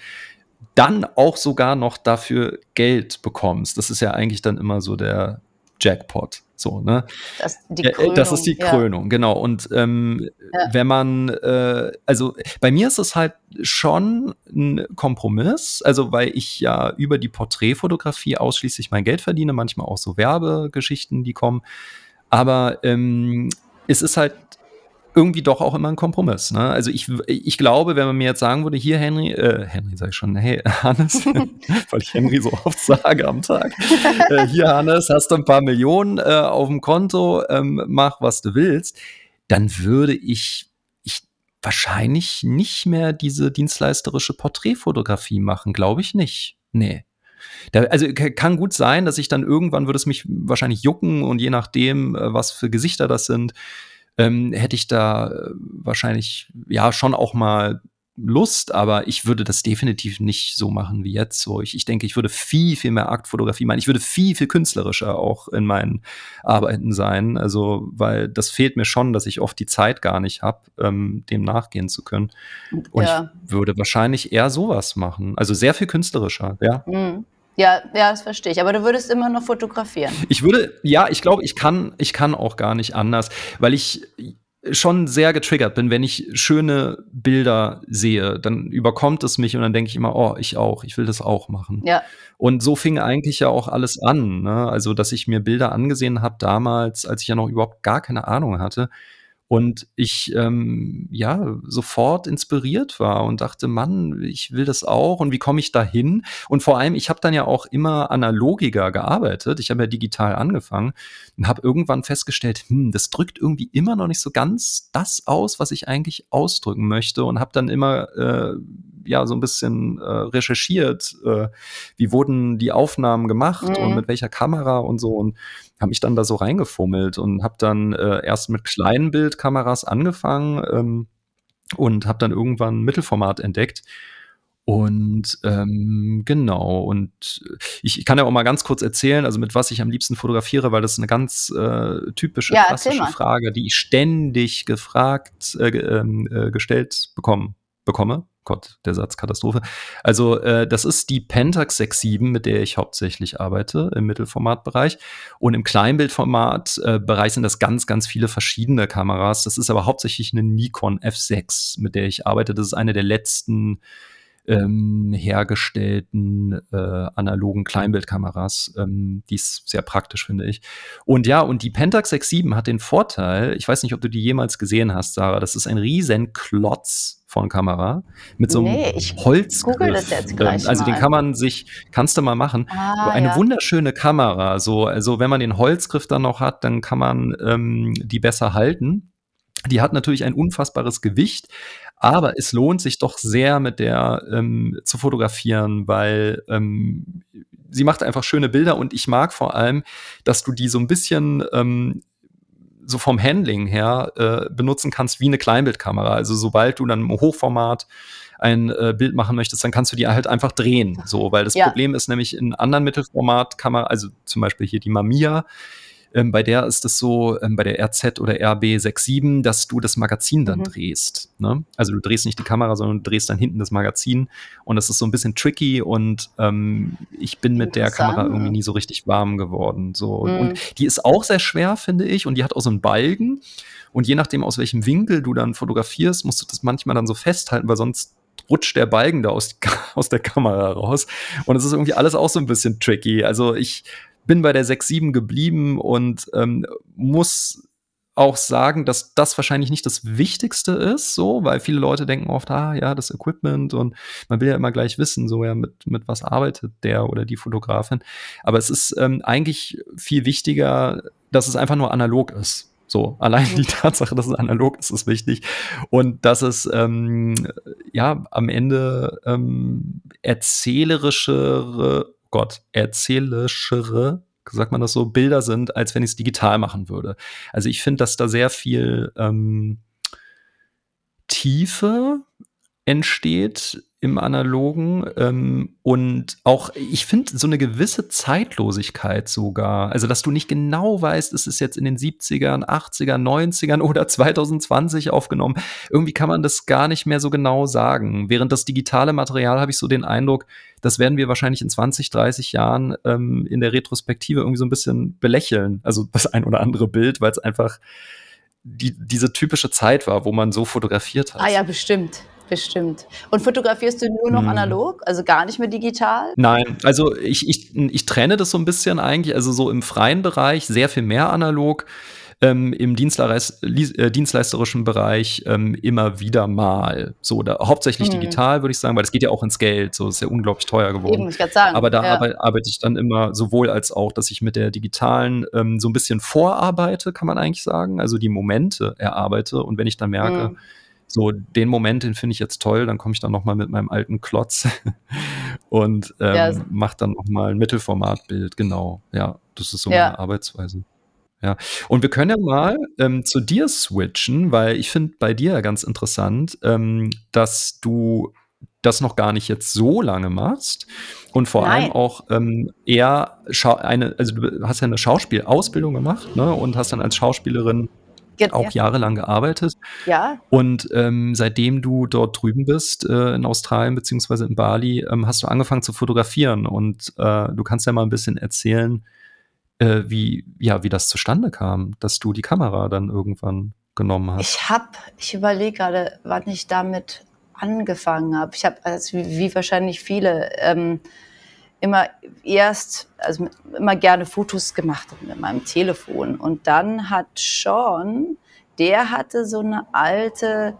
dann auch sogar noch dafür Geld bekommst. Das ist ja eigentlich dann immer so der Jackpot. So, ne? Das, Krönung, das ist die Krönung, ja. genau. Und ähm, ja. wenn man, äh, also bei mir ist es halt schon ein Kompromiss, also weil ich ja über die Porträtfotografie ausschließlich mein Geld verdiene, manchmal auch so Werbegeschichten, die kommen. Aber ähm, es ist halt irgendwie doch auch immer ein Kompromiss. Ne? Also ich, ich glaube, wenn man mir jetzt sagen würde, hier Henry, äh, Henry sage ich schon, hey Hannes, weil ich Henry so oft sage am Tag, äh, hier Hannes, hast du ein paar Millionen äh, auf dem Konto, ähm, mach was du willst, dann würde ich, ich wahrscheinlich nicht mehr diese dienstleisterische Porträtfotografie machen, glaube ich nicht. Nee. Da, also kann gut sein, dass ich dann irgendwann würde es mich wahrscheinlich jucken und je nachdem, äh, was für Gesichter das sind, ähm, hätte ich da äh, wahrscheinlich ja schon auch mal Lust, aber ich würde das definitiv nicht so machen wie jetzt. So, ich, ich denke, ich würde viel, viel mehr Aktfotografie machen. Ich würde viel, viel künstlerischer auch in meinen Arbeiten sein. Also, weil das fehlt mir schon, dass ich oft die Zeit gar nicht habe, ähm, dem nachgehen zu können. Und ja. ich würde wahrscheinlich eher sowas machen. Also sehr viel künstlerischer, ja. Mhm. Ja, ja, das verstehe ich. Aber du würdest immer noch fotografieren. Ich würde, ja, ich glaube, ich kann, ich kann auch gar nicht anders, weil ich schon sehr getriggert bin, wenn ich schöne Bilder sehe, dann überkommt es mich und dann denke ich immer, oh, ich auch, ich will das auch machen. Ja. Und so fing eigentlich ja auch alles an, ne? also dass ich mir Bilder angesehen habe damals, als ich ja noch überhaupt gar keine Ahnung hatte und ich ähm, ja sofort inspiriert war und dachte, Mann, ich will das auch und wie komme ich da hin? Und vor allem, ich habe dann ja auch immer analogiger gearbeitet. Ich habe ja digital angefangen und habe irgendwann festgestellt, hm, das drückt irgendwie immer noch nicht so ganz das aus, was ich eigentlich ausdrücken möchte und habe dann immer äh, ja so ein bisschen äh, recherchiert, äh, wie wurden die Aufnahmen gemacht mhm. und mit welcher Kamera und so und habe mich dann da so reingefummelt und habe dann äh, erst mit kleinen Bildkameras angefangen ähm, und habe dann irgendwann Mittelformat entdeckt und ähm, genau, und ich, ich kann ja auch mal ganz kurz erzählen, also mit was ich am liebsten fotografiere, weil das ist eine ganz äh, typische, ja, klassische Frage, die ich ständig gefragt, äh, ähm, äh, gestellt bekommen, bekomme. Gott, der Satz Katastrophe. Also äh, das ist die Pentax 6.7, mit der ich hauptsächlich arbeite im Mittelformatbereich. Und im Kleinbildformatbereich äh, sind das ganz, ganz viele verschiedene Kameras. Das ist aber hauptsächlich eine Nikon F6, mit der ich arbeite. Das ist eine der letzten ähm, hergestellten äh, analogen Kleinbildkameras. Ähm, die ist sehr praktisch, finde ich. Und ja, und die Pentax 6.7 hat den Vorteil, ich weiß nicht, ob du die jemals gesehen hast, Sarah, das ist ein riesen Klotz Kamera mit so einem nee, Holzgriff. Ähm, also den kann man sich, kannst du mal machen. Ah, eine ja. wunderschöne Kamera. So, also wenn man den Holzgriff dann noch hat, dann kann man ähm, die besser halten. Die hat natürlich ein unfassbares Gewicht, aber es lohnt sich doch sehr, mit der ähm, zu fotografieren, weil ähm, sie macht einfach schöne Bilder und ich mag vor allem, dass du die so ein bisschen ähm, so vom Handling her äh, benutzen kannst wie eine Kleinbildkamera. Also sobald du dann im Hochformat ein äh, Bild machen möchtest, dann kannst du die halt einfach drehen. So, weil das ja. Problem ist nämlich in anderen Mittelformatkameras, also zum Beispiel hier die Mamiya, ähm, bei der ist es so, ähm, bei der RZ oder RB67, dass du das Magazin dann mhm. drehst. Ne? Also du drehst nicht die Kamera, sondern du drehst dann hinten das Magazin. Und das ist so ein bisschen tricky und ähm, ich bin mit der Kamera irgendwie nie so richtig warm geworden. So. Mhm. Und die ist auch sehr schwer, finde ich. Und die hat auch so einen Balgen. Und je nachdem, aus welchem Winkel du dann fotografierst, musst du das manchmal dann so festhalten, weil sonst rutscht der Balken da aus, aus der Kamera raus. Und es ist irgendwie alles auch so ein bisschen tricky. Also ich bin bei der 6-7 geblieben und ähm, muss auch sagen, dass das wahrscheinlich nicht das Wichtigste ist, so, weil viele Leute denken oft, ah ja, das Equipment und man will ja immer gleich wissen, so ja, mit, mit was arbeitet der oder die Fotografin. Aber es ist ähm, eigentlich viel wichtiger, dass es einfach nur analog ist. So, allein die Tatsache, dass es analog ist, ist wichtig. Und dass es ähm, ja am Ende ähm, erzählerischere Gott, erzählischere, sagt man das so, Bilder sind, als wenn ich es digital machen würde. Also ich finde, dass da sehr viel ähm, Tiefe entsteht im Analogen ähm, und auch, ich finde, so eine gewisse Zeitlosigkeit sogar. Also, dass du nicht genau weißt, ist es jetzt in den 70ern, 80ern, 90ern oder 2020 aufgenommen. Irgendwie kann man das gar nicht mehr so genau sagen. Während das digitale Material habe ich so den Eindruck, das werden wir wahrscheinlich in 20, 30 Jahren ähm, in der Retrospektive irgendwie so ein bisschen belächeln. Also das ein oder andere Bild, weil es einfach die, diese typische Zeit war, wo man so fotografiert hat. Ah ja, bestimmt. Bestimmt. Und fotografierst du nur noch hm. analog, also gar nicht mehr digital? Nein, also ich, ich, ich trenne das so ein bisschen eigentlich, also so im freien Bereich sehr viel mehr analog. Ähm, im äh, dienstleisterischen Bereich ähm, immer wieder mal. So, da, hauptsächlich mhm. digital, würde ich sagen, weil das geht ja auch ins Geld. So ist ja unglaublich teuer geworden. Eben, ich sagen. Aber da ja. arbeite, arbeite ich dann immer sowohl als auch, dass ich mit der digitalen ähm, so ein bisschen vorarbeite, kann man eigentlich sagen. Also die Momente erarbeite. Und wenn ich dann merke, mhm so den Moment, den finde ich jetzt toll, dann komme ich dann nochmal mit meinem alten Klotz und ähm, ja. mache dann nochmal ein Mittelformatbild, genau. Ja, das ist so ja. meine Arbeitsweise. Ja, und wir können ja mal ähm, zu dir switchen, weil ich finde bei dir ganz interessant, ähm, dass du das noch gar nicht jetzt so lange machst und vor Nein. allem auch ähm, eher eine, also du hast ja eine Schauspielausbildung gemacht ne, und hast dann als Schauspielerin Ge auch ja. jahrelang gearbeitet. Ja. Und ähm, seitdem du dort drüben bist, äh, in Australien beziehungsweise in Bali, ähm, hast du angefangen zu fotografieren. Und äh, du kannst ja mal ein bisschen erzählen, äh, wie, ja, wie das zustande kam, dass du die Kamera dann irgendwann genommen hast. Ich habe, ich überlege gerade, wann ich damit angefangen habe. Ich habe, also wie, wie, wahrscheinlich viele, ähm, immer erst, also immer gerne Fotos gemacht mit meinem Telefon. Und dann hat Sean, der hatte so eine alte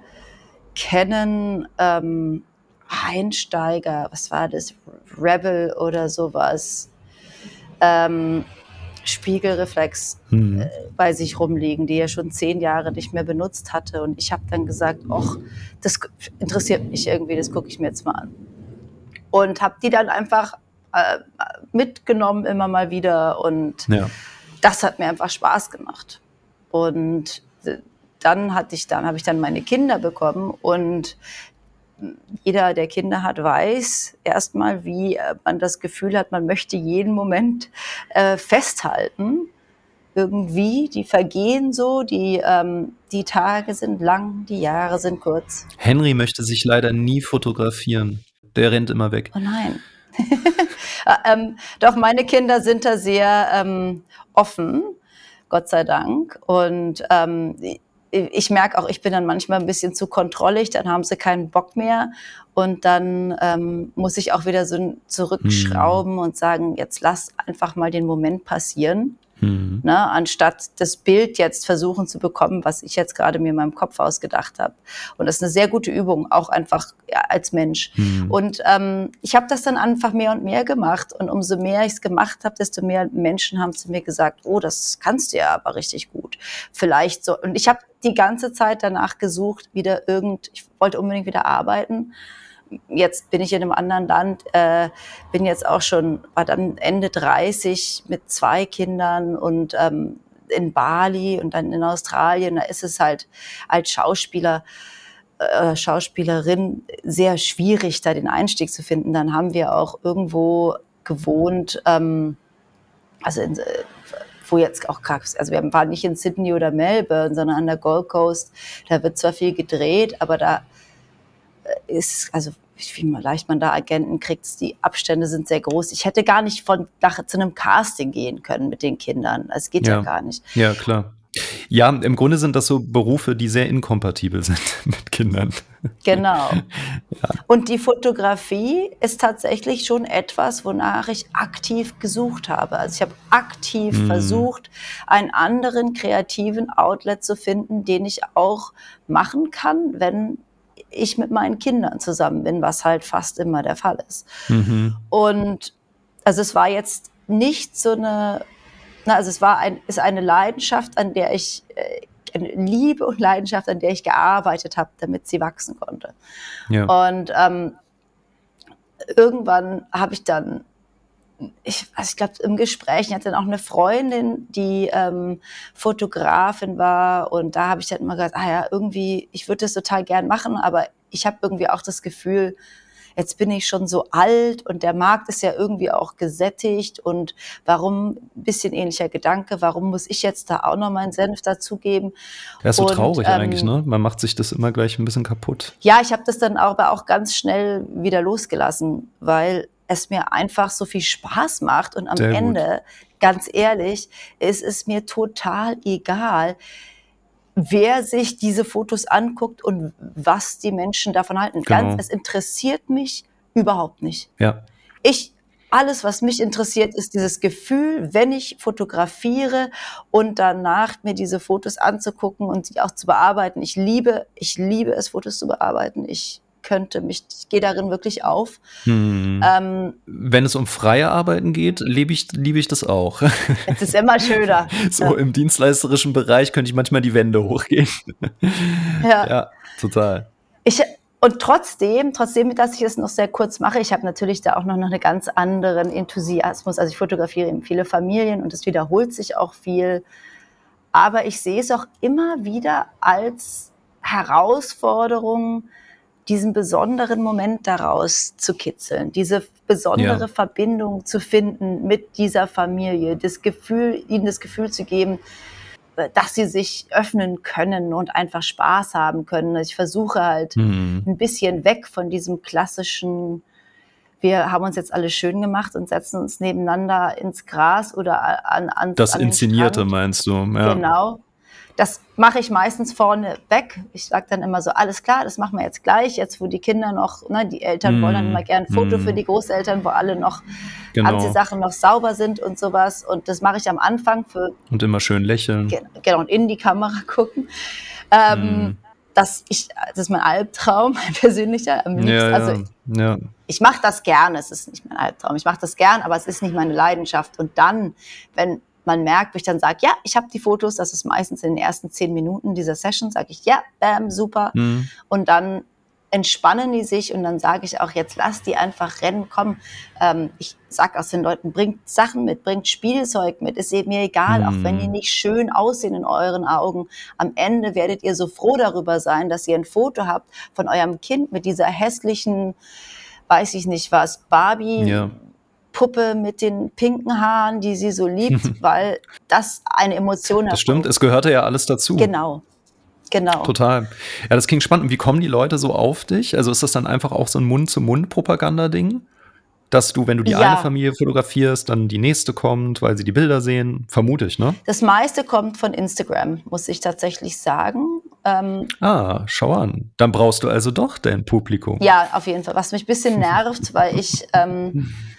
Canon ähm, Einsteiger, was war das, Rebel oder sowas. Ähm, Spiegelreflex Hm. äh, bei sich rumliegen, die er schon zehn Jahre nicht mehr benutzt hatte. Und ich habe dann gesagt, ach, das interessiert mich irgendwie, das gucke ich mir jetzt mal an. Und habe die dann einfach äh, mitgenommen immer mal wieder und Ja. das hat mir einfach Spaß gemacht. Und äh, dann hatte ich dann, habe ich dann meine Kinder bekommen und jeder, der Kinder hat, weiß erstmal, wie äh, man das Gefühl hat, man möchte jeden Moment äh, festhalten. Irgendwie, die vergehen so, die, ähm, die Tage sind lang, die Jahre sind kurz. Henry möchte sich leider nie fotografieren. Der rennt immer weg. Oh nein. Äh, ähm, doch meine Kinder sind da sehr ähm, offen, Gott sei Dank. Und ähm, ich merke auch, ich bin dann manchmal ein bisschen zu kontrollig, dann haben sie keinen Bock mehr. Und dann ähm, muss ich auch wieder so zurückschrauben und sagen, jetzt lass einfach mal den Moment passieren. Hm. Ne, anstatt das Bild jetzt versuchen zu bekommen, was ich jetzt gerade mir in meinem Kopf ausgedacht habe. Und das ist eine sehr gute Übung, auch einfach ja, als Mensch. Hm. Und ähm, ich habe das dann einfach mehr und mehr gemacht. Und umso mehr ich es gemacht habe, desto mehr Menschen haben zu mir gesagt, oh, das kannst du ja aber richtig gut. Vielleicht so. Und ich habe die ganze Zeit danach gesucht, wieder irgend, ich wollte unbedingt wieder arbeiten jetzt bin ich in einem anderen Land, äh, bin jetzt auch schon, war dann Ende 30 mit zwei Kindern und ähm, in Bali und dann in Australien. Da ist es halt als Schauspieler, äh, Schauspielerin sehr schwierig, da den Einstieg zu finden. Dann haben wir auch irgendwo gewohnt, ähm, also in, wo jetzt auch also wir waren nicht in Sydney oder Melbourne, sondern an der Gold Coast. Da wird zwar viel gedreht, aber da ist, also wie leicht man da Agenten kriegt, die Abstände sind sehr groß. Ich hätte gar nicht von nach, zu einem Casting gehen können mit den Kindern. Es geht ja. ja gar nicht. Ja, klar. Ja, im Grunde sind das so Berufe, die sehr inkompatibel sind mit Kindern. Genau. ja. Und die Fotografie ist tatsächlich schon etwas, wonach ich aktiv gesucht habe. Also ich habe aktiv mm. versucht, einen anderen kreativen Outlet zu finden, den ich auch machen kann, wenn ich mit meinen Kindern zusammen bin, was halt fast immer der Fall ist. Mhm. Und also es war jetzt nicht so eine, na, also es war ein, ist eine Leidenschaft, an der ich, äh, eine Liebe und Leidenschaft, an der ich gearbeitet habe, damit sie wachsen konnte. Ja. Und ähm, irgendwann habe ich dann ich, also ich glaube, im Gespräch, ich hatte dann auch eine Freundin, die ähm, Fotografin war und da habe ich dann immer gesagt, ah ja, irgendwie, ich würde das total gern machen, aber ich habe irgendwie auch das Gefühl, jetzt bin ich schon so alt und der Markt ist ja irgendwie auch gesättigt und warum, ein bisschen ähnlicher Gedanke, warum muss ich jetzt da auch noch meinen Senf dazugeben? Ja, ist so Und, traurig ähm, eigentlich, ne? Man macht sich das immer gleich ein bisschen kaputt. Ja, ich habe das dann aber auch ganz schnell wieder losgelassen, weil es mir einfach so viel Spaß macht und am Sehr gut. Ende, ganz ehrlich, ist es mir total egal, wer sich diese Fotos anguckt und was die Menschen davon halten. Genau. Ganz, es interessiert mich überhaupt nicht. Ja. Ich, alles, was mich interessiert, ist dieses Gefühl, wenn ich fotografiere und danach mir diese Fotos anzugucken und sie auch zu bearbeiten. Ich liebe, ich liebe es, Fotos zu bearbeiten. Ich könnte mich, ich gehe darin wirklich auf. Hm. Ähm, Wenn es um freie Arbeiten geht, liebe ich, liebe ich das auch. es ist immer schöner. so Ja. im dienstleisterischen Bereich könnte ich manchmal die Wände hochgehen. Ja. ja, total. Ich, und trotzdem, trotzdem, dass ich es noch sehr kurz mache, ich habe natürlich da auch noch einen ganz anderen Enthusiasmus. Also ich fotografiere eben viele Familien und es wiederholt sich auch viel. Aber ich sehe es auch immer wieder als Herausforderung, diesen besonderen Moment daraus zu kitzeln, diese besondere Ja. Verbindung zu finden mit dieser Familie, das Gefühl, ihnen das Gefühl zu geben, äh, dass sie sich öffnen können und einfach Spaß haben können. Also Ich versuche halt Hm. ein bisschen weg von diesem klassischen, wir haben uns jetzt alle schön gemacht und setzen uns nebeneinander ins Gras oder an, an Das an Inszenierte meinst du? Ja. Genau. Das mache ich meistens vorne weg. Ich sage dann immer so, alles klar, das machen wir jetzt gleich. Jetzt, wo die Kinder noch, ne, die Eltern wollen dann Mm, immer gerne ein Foto mm. für die Großeltern, wo alle noch Genau. Anziehsachen noch sauber sind und sowas. Und das mache ich am Anfang für Und immer schön lächeln. Ge- genau, und in die Kamera gucken. Ähm, Hm. das, ich, das ist mein Albtraum, mein persönlicher. Am liebsten. Ja, ja. Also ja. ich mache das gern, es ist nicht mein Albtraum. Ich mache das gern, aber es ist nicht meine Leidenschaft. Und dann, wenn man merkt, wo ich dann sage, ja, ich habe die Fotos, das ist meistens in den ersten zehn Minuten dieser Session, sage ich, ja, bam, super. Mhm. Und dann entspannen die sich und dann sage ich auch, jetzt lass die einfach rennen, komm. Ähm, ich sag aus den Leuten, bringt Sachen mit, bringt Spielzeug mit, ist eben mir egal, mm. auch wenn die mhm. nicht schön aussehen in euren Augen. Am Ende werdet ihr so froh darüber sein, dass ihr ein Foto habt von eurem Kind mit dieser hässlichen, weiß ich nicht was, Barbie. Ja. Puppe mit den pinken Haaren, die sie so liebt, weil das eine Emotion hat. Das stimmt, es gehörte ja alles dazu. Genau, Genau. Total. Ja, das klingt spannend. Und wie kommen die Leute so auf dich? Also ist das dann einfach auch so ein Mund-zu-Mund-Propaganda-Ding? Dass du, wenn du die ja. eine Familie fotografierst, dann die nächste kommt, weil sie die Bilder sehen? Vermute ich, ne? Das meiste kommt von Instagram, muss ich tatsächlich sagen. Ähm, ah, schau an. Dann brauchst du also doch dein Publikum. Ja, auf jeden Fall. Was mich ein bisschen nervt, weil ich ähm, äh,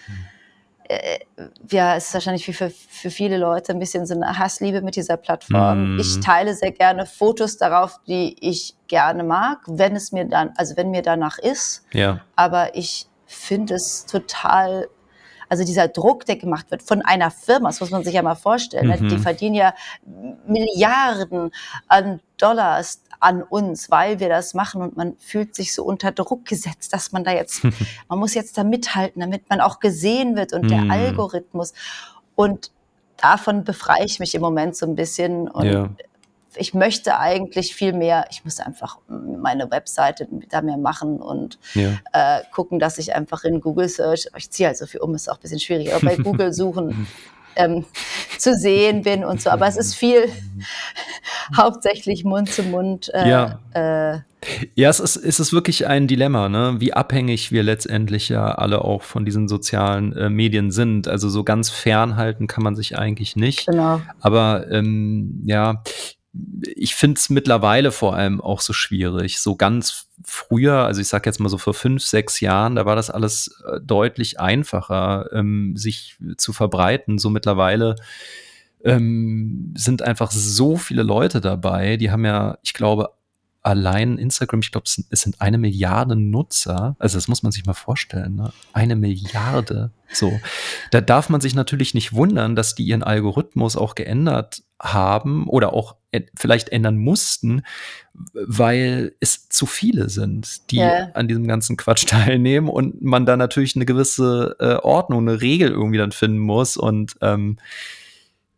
ja, es ist wahrscheinlich für, für viele Leute ein bisschen so eine Hassliebe mit dieser Plattform. Mm. Ich teile sehr gerne Fotos darauf, die ich gerne mag, wenn es mir dann, also wenn mir danach ist. Ja. Aber ich finde es total also dieser Druck, der gemacht wird von einer Firma, das muss man sich ja mal vorstellen, ne? mhm. die verdienen ja Milliarden an Dollars an uns, weil wir das machen und man fühlt sich so unter Druck gesetzt, dass man da jetzt, man muss jetzt da mithalten, damit man auch gesehen wird und der mhm. Algorithmus. Und davon befreie ich mich im Moment so ein bisschen und ja. ich möchte eigentlich viel mehr, ich muss einfach meine Webseite da mehr machen und ja. äh, gucken, dass ich einfach in Google Search, ich ziehe halt so viel um, ist auch ein bisschen schwierig, aber bei Google suchen ähm, zu sehen bin und so. Aber es ist viel hauptsächlich Mund zu Mund. Äh, ja. Äh, ja, es ist, es ist wirklich ein Dilemma, ne? wie abhängig wir letztendlich ja alle auch von diesen sozialen äh, Medien sind. Also so ganz fernhalten kann man sich eigentlich nicht. Genau. Aber ähm, ja, ich finde es mittlerweile vor allem auch so schwierig. So ganz früher, also ich sage jetzt mal so vor fünf, sechs Jahren, da war das alles äh, deutlich einfacher, ähm, sich zu verbreiten. So mittlerweile ähm, sind einfach so viele Leute dabei, die haben ja, ich glaube, allein Instagram, ich glaube, es sind eine Milliarde Nutzer. Also das muss man sich mal vorstellen, ne? Eine Milliarde. So. Da darf man sich natürlich nicht wundern, dass die ihren Algorithmus auch geändert haben oder auch vielleicht ändern mussten, weil es zu viele sind, die yeah. an diesem ganzen Quatsch teilnehmen und man da natürlich eine gewisse äh, Ordnung, eine Regel irgendwie dann finden muss und ähm,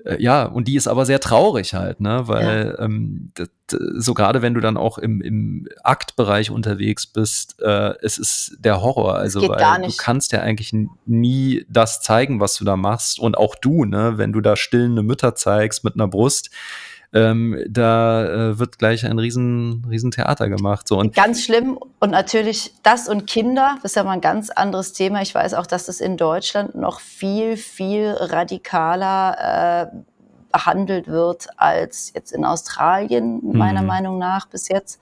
äh, ja, und die ist aber sehr traurig halt, ne? Weil ja. ähm, das, so gerade wenn du dann auch im, im Aktbereich unterwegs bist, äh, es ist der Horror. Also weil du kannst ja eigentlich nie das zeigen, was du da machst. Und auch du, ne, wenn du da stillende Mütter zeigst mit einer Brust, ähm, da äh, wird gleich ein riesen, riesen Theater gemacht. So. Und ganz schlimm und natürlich das und Kinder, das ist ja mal ein ganz anderes Thema. Ich weiß auch, dass das in Deutschland noch viel, viel radikaler äh, behandelt wird als jetzt in Australien, meiner mhm. Meinung nach bis jetzt.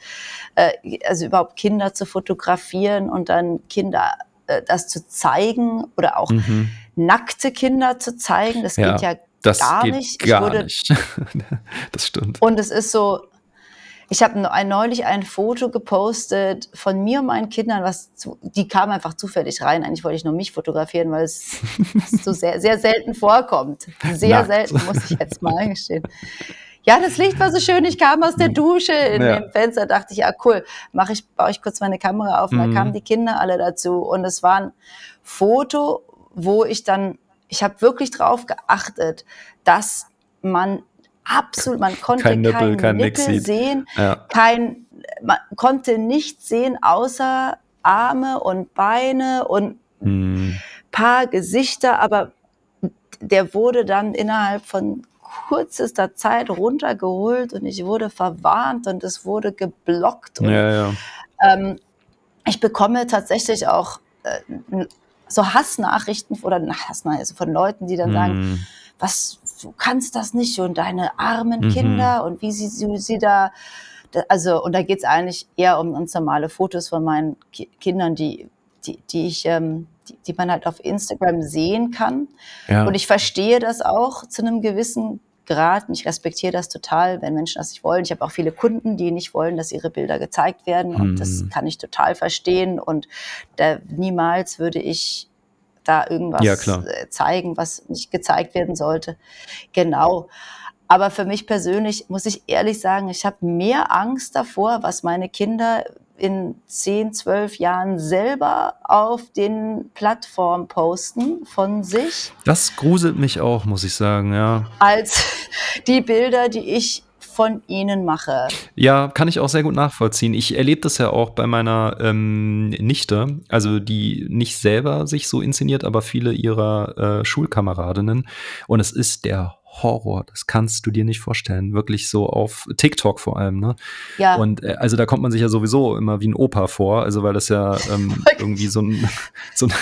Äh, also überhaupt Kinder zu fotografieren und dann Kinder äh, das zu zeigen oder auch mhm. nackte Kinder zu zeigen, das ja. geht ja das gar geht nicht. Gar wurde, nicht. das stimmt. Und es ist so, ich habe neulich ein Foto gepostet von mir und meinen Kindern, was zu, die kamen einfach zufällig rein. Eigentlich wollte ich nur mich fotografieren, weil es so sehr, sehr selten vorkommt. Sehr Nackt. selten, muss ich jetzt mal eingestehen. Ja, das Licht war so schön. Ich kam aus der Dusche in ja. dem Fenster, dachte ich, ja cool, mache ich, baue ich kurz meine Kamera auf. Und mhm. da kamen die Kinder alle dazu. Und es war ein Foto, wo ich dann ich habe wirklich drauf geachtet, dass man absolut, man konnte kein Nippel, kein kein Nippel sehen, ja. kein, man konnte nichts sehen außer Arme und Beine und hm. paar Gesichter, aber der wurde dann innerhalb von kürzester Zeit runtergeholt und ich wurde verwarnt und es wurde geblockt. Und, ja, ja. Ähm, ich bekomme tatsächlich auch äh, so Hassnachrichten oder Hassnachrichten also von Leuten, die dann mm. sagen, was, du kannst das nicht und deine armen mhm. Kinder und wie sie, sie, sie da, also, und da geht es eigentlich eher um ganz normale Fotos von meinen Ki Kindern, die, die, die ich, ähm, die, die man halt auf Instagram sehen kann. Ja. Und ich verstehe das auch zu einem gewissen Und ich respektiere das total, wenn Menschen das nicht wollen. Ich habe auch viele Kunden, die nicht wollen, dass ihre Bilder gezeigt werden und hm. das kann ich total verstehen und da, niemals würde ich da irgendwas Ja, äh, zeigen, was nicht gezeigt werden sollte. Genau. Aber für mich persönlich muss ich ehrlich sagen, ich habe mehr Angst davor, was meine Kinder in 10, 12 Jahren selber auf den Plattformen posten von sich, Das gruselt mich auch, muss ich sagen, ja. als die Bilder, die ich von ihnen mache. Ja, kann ich auch sehr gut nachvollziehen. Ich erlebe das ja auch bei meiner ähm, Nichte, also die nicht selber sich so inszeniert, aber viele ihrer äh, Schulkameradinnen. Und es ist der Horror. Das kannst du dir nicht vorstellen. Wirklich so auf TikTok vor allem, ne? Ja. Und äh, also da kommt man sich ja sowieso immer wie ein Opa vor, also weil das ja ähm, irgendwie so ein, so ein,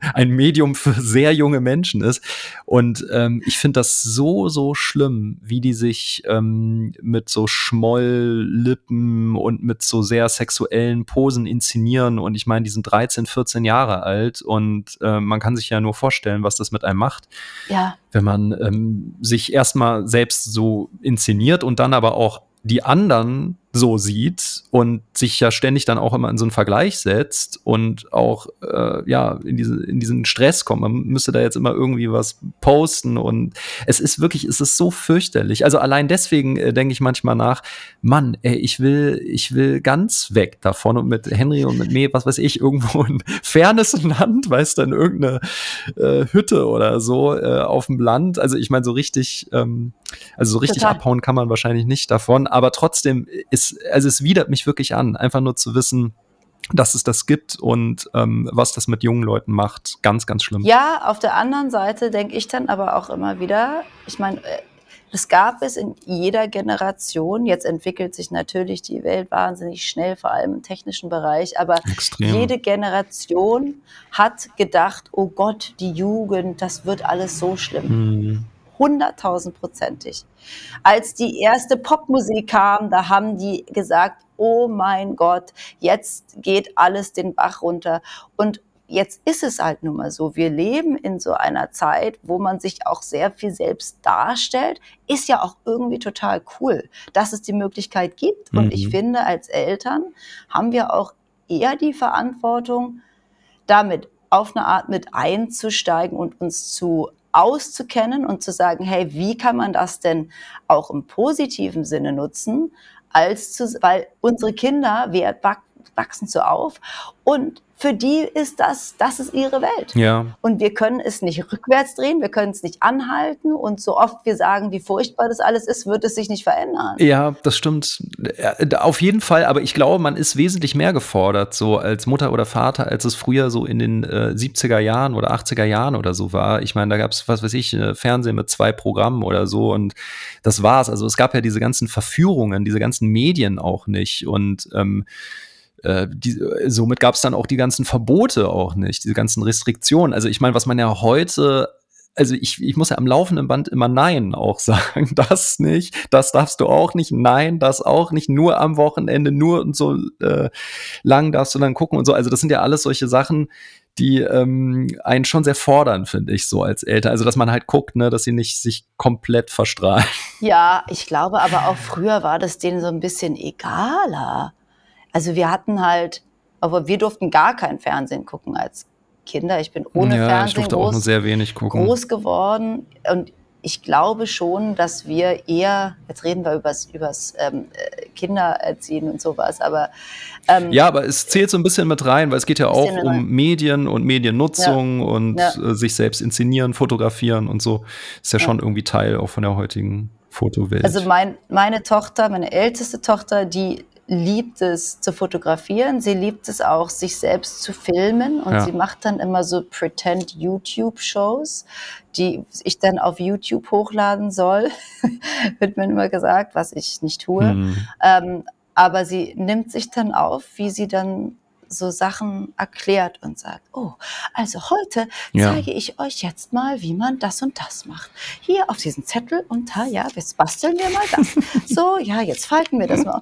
ein Medium für sehr junge Menschen ist. Und ähm, ich finde das so, so schlimm, wie die sich ähm, mit so Schmolllippen und mit so sehr sexuellen Posen inszenieren. Und ich meine, die sind 13, 14 Jahre alt und äh, man kann sich ja nur vorstellen, was das mit einem macht ja. Wenn man ähm, sich erstmal selbst so inszeniert und dann aber auch die anderen so sieht und sich ja ständig dann auch immer in so einen Vergleich setzt und auch äh, ja in, diese, in diesen Stress kommt. Man müsste da jetzt immer irgendwie was posten und es ist wirklich, es ist so fürchterlich. Also allein deswegen äh, denke ich manchmal nach, Mann, ey, ich will, ich will ganz weg davon und mit Henry und mit mir, was weiß ich, irgendwo in fernes Land, weißt du, in irgendeine äh, Hütte oder so äh, auf dem Land. Also ich meine, so richtig, ähm, also so richtig Total. abhauen kann man wahrscheinlich nicht davon, aber trotzdem ist, also es widert mich wirklich an, einfach nur zu wissen, dass es das gibt und ähm, was das mit jungen Leuten macht. Ganz, ganz schlimm. Ja, auf der anderen Seite denke ich dann aber auch immer wieder, ich meine, äh, das gab es in jeder Generation. Jetzt entwickelt sich natürlich die Welt wahnsinnig schnell, vor allem im technischen Bereich. Aber Extrem. jede Generation hat gedacht, oh Gott, die Jugend, das wird alles so schlimm. Hm. Hunderttausendprozentig. Als die erste Popmusik kam, da haben die gesagt, oh mein Gott, jetzt geht alles den Bach runter. Und jetzt ist es halt nun mal so. Wir leben in so einer Zeit, wo man sich auch sehr viel selbst darstellt. Ist ja auch irgendwie total cool, dass es die Möglichkeit gibt. Und ich Mhm. finde, als Eltern haben wir auch eher die Verantwortung, damit auf eine Art mit einzusteigen und uns zu auszukennen und zu sagen, hey, wie kann man das denn auch im positiven Sinne nutzen, als zu, weil unsere Kinder wir wachsen so auf und für die ist das, das ist ihre Welt. Ja, Und wir können es nicht rückwärts drehen, wir können es nicht anhalten und so oft wir sagen, wie furchtbar das alles ist, wird es sich nicht verändern. Ja, das stimmt. Ja, Auf jeden Fall, aber ich glaube, man ist wesentlich mehr gefordert, so als Mutter oder Vater, als es früher so in den äh, 70er Jahren oder 80er Jahren oder so war. Ich meine, da gab es, was weiß ich, äh, Fernsehen mit zwei Programmen oder so und das war's. Also es gab ja diese ganzen Verführungen, diese ganzen Medien auch nicht. Und ähm, äh, die, somit gab es dann auch die ganzen Verbote auch nicht, diese ganzen Restriktionen. Also ich meine, was man ja heute also ich, ich muss ja am laufenden Band immer Nein auch sagen. Das nicht, das darfst du auch nicht, nein, das auch nicht, nur am Wochenende, nur und so äh, lang darfst du dann gucken und so. Also das sind ja alles solche Sachen, die ähm, einen schon sehr fordern, finde ich, so als Eltern. Also dass man halt guckt, ne, dass sie nicht sich komplett verstrahlen. Ja, ich glaube aber auch früher war das denen so ein bisschen egaler. Also wir hatten halt, aber wir durften gar kein Fernsehen gucken als Kinder. Ich bin ohne ja, ich Fernsehen durfte auch nur groß, sehr wenig gucken. groß geworden und ich glaube schon, dass wir eher, jetzt reden wir übers, übers ähm, äh, Kindererziehen und sowas, aber ähm, Ja, aber es zählt so ein bisschen mit rein, weil es geht ja auch mit rein. um Medien und Mediennutzung und Ja. äh, sich selbst inszenieren, fotografieren und so. Ist ja, Ja. schon irgendwie Teil auch von der heutigen Fotowelt. Also mein, meine Tochter, meine älteste Tochter, die liebt es zu fotografieren. Sie liebt es auch, sich selbst zu filmen. Und Ja. sie macht dann immer so Pretend YouTube-Shows, die ich dann auf YouTube hochladen soll. Wird mir immer gesagt, was ich nicht tue. Hm. Ähm, aber sie nimmt sich dann auf, wie sie dann so Sachen erklärt und sagt, oh, also heute Ja. zeige ich euch jetzt mal, wie man das und das macht. Hier auf diesen Zettel und da, ja, jetzt basteln wir mal das. So, ja, jetzt falten wir das mal.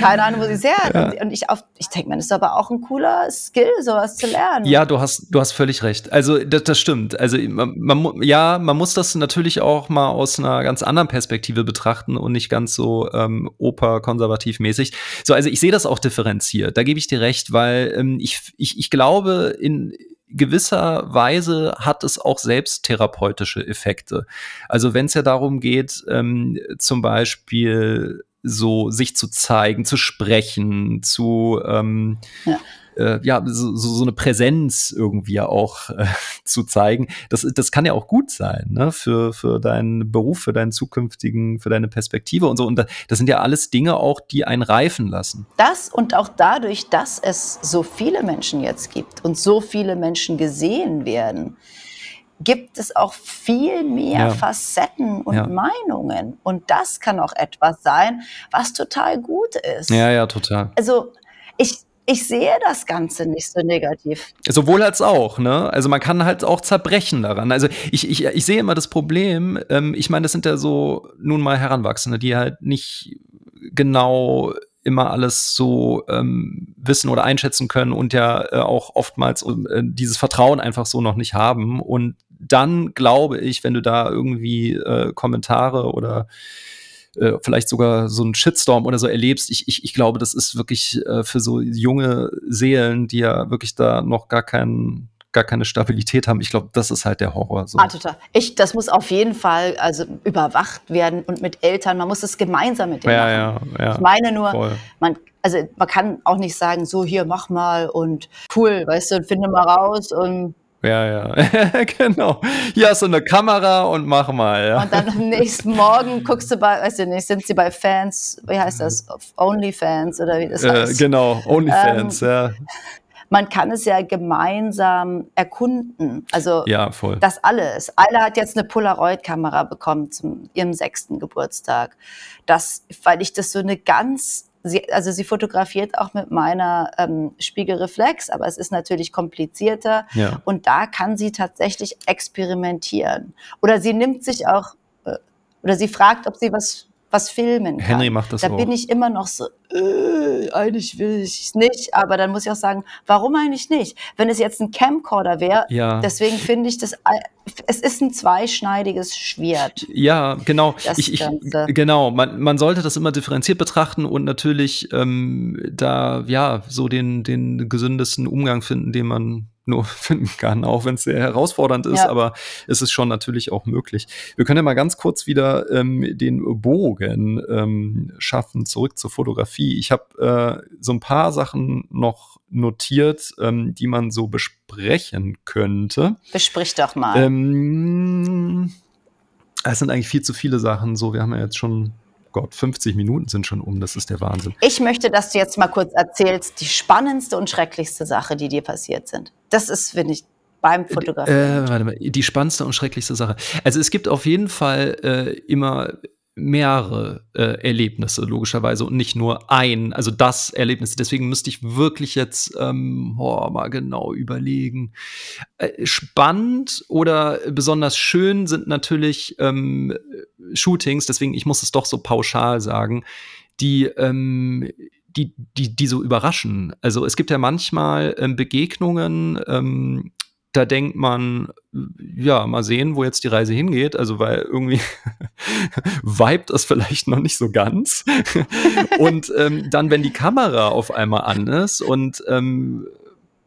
Keine Ahnung, wo sie es her hat. Und- ich, auf- ich denke das ist aber auch ein cooler Skill, sowas zu lernen. Ja, du hast, du hast völlig recht. Also das, das stimmt. Also man, man, ja, man muss das natürlich auch mal aus einer ganz anderen Perspektive betrachten und nicht ganz so ähm, oper-konservativ mäßig. So, also ich sehe das auch differenziert. Da gebe ich dir recht, weil ähm, ich, ich, ich glaube, in gewisser Weise hat es auch selbst therapeutische Effekte. Also wenn es ja darum geht, ähm, zum Beispiel so sich zu zeigen, zu sprechen, zu ähm, ja äh, ja, so, so eine Präsenz irgendwie auch äh, zu zeigen. Das, das kann ja auch gut sein, ne? Für, für deinen Beruf, für deinen zukünftigen, für deine Perspektive und so. Und das sind ja alles Dinge auch, die einen reifen lassen. Das und auch dadurch, dass es so viele Menschen jetzt gibt und so viele Menschen gesehen werden, gibt es auch viel mehr ja. Facetten und ja. Meinungen. Und das kann auch etwas sein, was total gut ist. Ja, ja, total. Also ich, ich sehe das Ganze nicht so negativ. Sowohl als auch, ne? Also man kann halt auch zerbrechen daran. Also ich, ich, ich sehe immer das Problem, ähm, ich meine, das sind ja so nun mal Heranwachsende, die halt nicht genau immer alles so ähm, wissen oder einschätzen können und ja äh, auch oftmals äh, dieses Vertrauen einfach so noch nicht haben. Und dann glaube ich, wenn du da irgendwie äh, Kommentare oder äh, vielleicht sogar so einen Shitstorm oder so erlebst. Ich, ich, ich glaube, das ist wirklich äh, für so junge Seelen, die ja wirklich da noch gar keinen gar keine Stabilität haben. Ich glaube, das ist halt der Horror. So. Ah, total. Ich, das muss auf jeden Fall also überwacht werden und mit Eltern. Man muss es gemeinsam mit denen ja, machen. Ja, ja, ich meine nur, man, also man kann auch nicht sagen, so hier mach mal und cool, weißt du, finde mal raus und ja, ja, genau. Hier hast du eine Kamera und mach mal. Ja. Und dann am nächsten Morgen guckst du bei, weißt du nicht, sind sie bei Fans, wie heißt das, Onlyfans oder wie das äh, heißt? Genau, Onlyfans, ähm, ja. Man kann es ja gemeinsam erkunden. Also ja, voll. das alles. Ayla hat jetzt eine Polaroid-Kamera bekommen zum ihrem sechsten Geburtstag. Das, weil ich das so eine ganz sie, also sie fotografiert auch mit meiner ähm, Spiegelreflex, aber es ist natürlich komplizierter. Ja. Und da kann sie tatsächlich experimentieren. Oder sie nimmt sich auch, äh, oder sie fragt, ob sie was was filmen kann. Henry macht das da auch. bin ich immer noch so, äh, eigentlich will ich es nicht, aber dann muss ich auch sagen, warum eigentlich nicht? Wenn es jetzt ein Camcorder wäre, ja. deswegen finde ich das, es ist ein zweischneidiges Schwert. Ja, genau. Ich, ich, genau, man, man sollte das immer differenziert betrachten und natürlich ähm, da ja so den, den gesündesten Umgang finden, den man nur finden kann, auch wenn es sehr herausfordernd ist, ja. aber es ist schon natürlich auch möglich. Wir können ja mal ganz kurz wieder ähm, den Bogen ähm, schaffen, zurück zur Fotografie. Ich habe äh, so ein paar Sachen noch notiert, ähm, die man so besprechen könnte. Besprich doch mal. Ähm, es sind eigentlich viel zu viele Sachen. So, wir haben ja jetzt schon Gott, 50 Minuten sind schon um, das ist der Wahnsinn. Ich möchte, dass du jetzt mal kurz erzählst, die spannendste und schrecklichste Sache, die dir passiert sind. Das ist, finde ich, beim äh, Fotografieren. Äh, warte mal, die spannendste und schrecklichste Sache. Also es gibt auf jeden Fall äh, immer mehrere äh, Erlebnisse, logischerweise, und nicht nur ein, also das Erlebnis. Deswegen müsste ich wirklich jetzt ähm, oh, mal genau überlegen. Äh, spannend oder besonders schön sind natürlich ähm, Shootings, deswegen ich muss es doch so pauschal sagen, die ähm, die, die, die so überraschen. Also es gibt ja manchmal ähm, Begegnungen, ähm, da denkt man, ja, mal sehen, wo jetzt die Reise hingeht. Also, weil irgendwie vibet das vielleicht noch nicht so ganz. und ähm, dann, wenn die Kamera auf einmal an ist und ähm,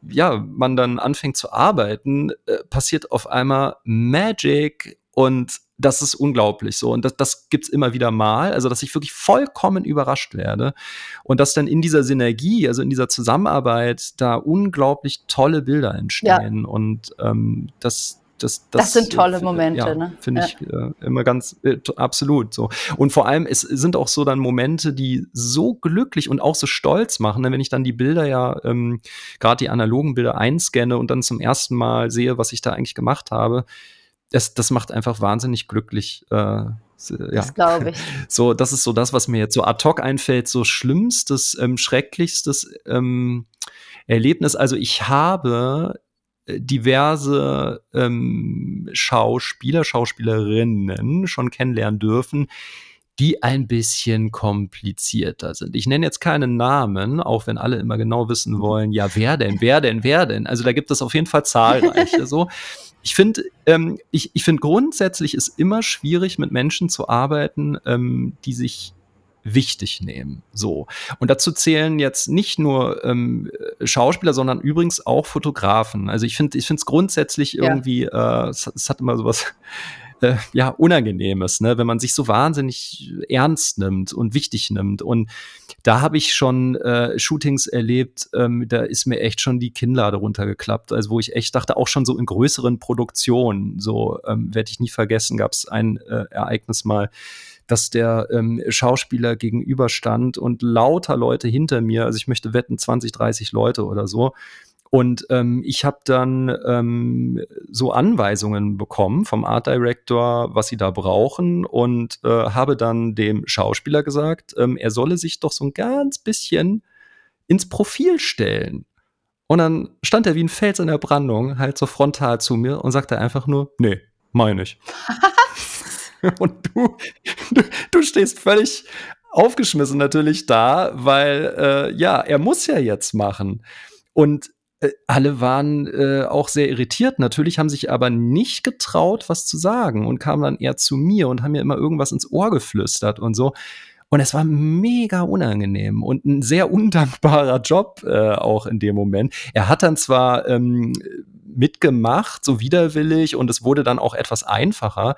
ja, man dann anfängt zu arbeiten, äh, passiert auf einmal Magic und das ist unglaublich so. Und das, das gibt es immer wieder mal. Also, dass ich wirklich vollkommen überrascht werde. Und dass dann in dieser Synergie, also in dieser Zusammenarbeit, da unglaublich tolle Bilder entstehen. Ja. Und ähm, das, das, das, das, sind tolle Momente, ja, ne? Finde ja. ich äh, immer ganz äh, absolut so. Und vor allem, es sind auch so dann Momente, die so glücklich und auch so stolz machen, ne? wenn ich dann die Bilder ja, ähm, gerade die analogen Bilder einscanne und dann zum ersten Mal sehe, was ich da eigentlich gemacht habe das, das macht einfach wahnsinnig glücklich. Äh, ja. Das glaube ich. So, das ist so das, was mir jetzt so ad hoc einfällt, so schlimmstes, ähm, schrecklichstes ähm, Erlebnis. Also ich habe äh, diverse ähm, Schauspieler, Schauspielerinnen schon kennenlernen dürfen, die ein bisschen komplizierter sind. Ich nenne jetzt keinen Namen, auch wenn alle immer genau wissen mhm. wollen, ja, wer denn, wer denn, wer denn? Also da gibt es auf jeden Fall zahlreiche so. Ich finde, ähm, ich, ich finde grundsätzlich ist immer schwierig, mit Menschen zu arbeiten, ähm, die sich wichtig nehmen. So. Und dazu zählen jetzt nicht nur ähm, Schauspieler, sondern übrigens auch Fotografen. Also ich finde, ich finde es grundsätzlich ja. irgendwie, äh, es, es hat immer sowas äh, ja, Unangenehmes, ne? wenn man sich so wahnsinnig ernst nimmt und wichtig nimmt. Und da habe ich schon äh, Shootings erlebt, ähm, da ist mir echt schon die Kinnlade runtergeklappt. Also wo ich echt dachte, auch schon so in größeren Produktionen, so ähm, werde ich nie vergessen, gab es ein äh, Ereignis mal, dass der ähm, Schauspieler gegenüberstand und lauter Leute hinter mir, also ich möchte wetten 20, 30 Leute oder so, und ähm, ich habe dann ähm, so Anweisungen bekommen vom Art Director, was sie da brauchen und äh, habe dann dem Schauspieler gesagt, ähm, er solle sich doch so ein ganz bisschen ins Profil stellen. Und dann stand er wie ein Fels in der Brandung halt so frontal zu mir und sagte einfach nur, nee, meine ich. und du, du, du stehst völlig aufgeschmissen natürlich da, weil äh, ja, er muss ja jetzt machen. Und alle waren äh, auch sehr irritiert natürlich, haben sich aber nicht getraut, was zu sagen und kamen dann eher zu mir und haben mir immer irgendwas ins Ohr geflüstert und so. Und es war mega unangenehm und ein sehr undankbarer Job äh, auch in dem Moment. Er hat dann zwar ähm, mitgemacht, so widerwillig, und es wurde dann auch etwas einfacher.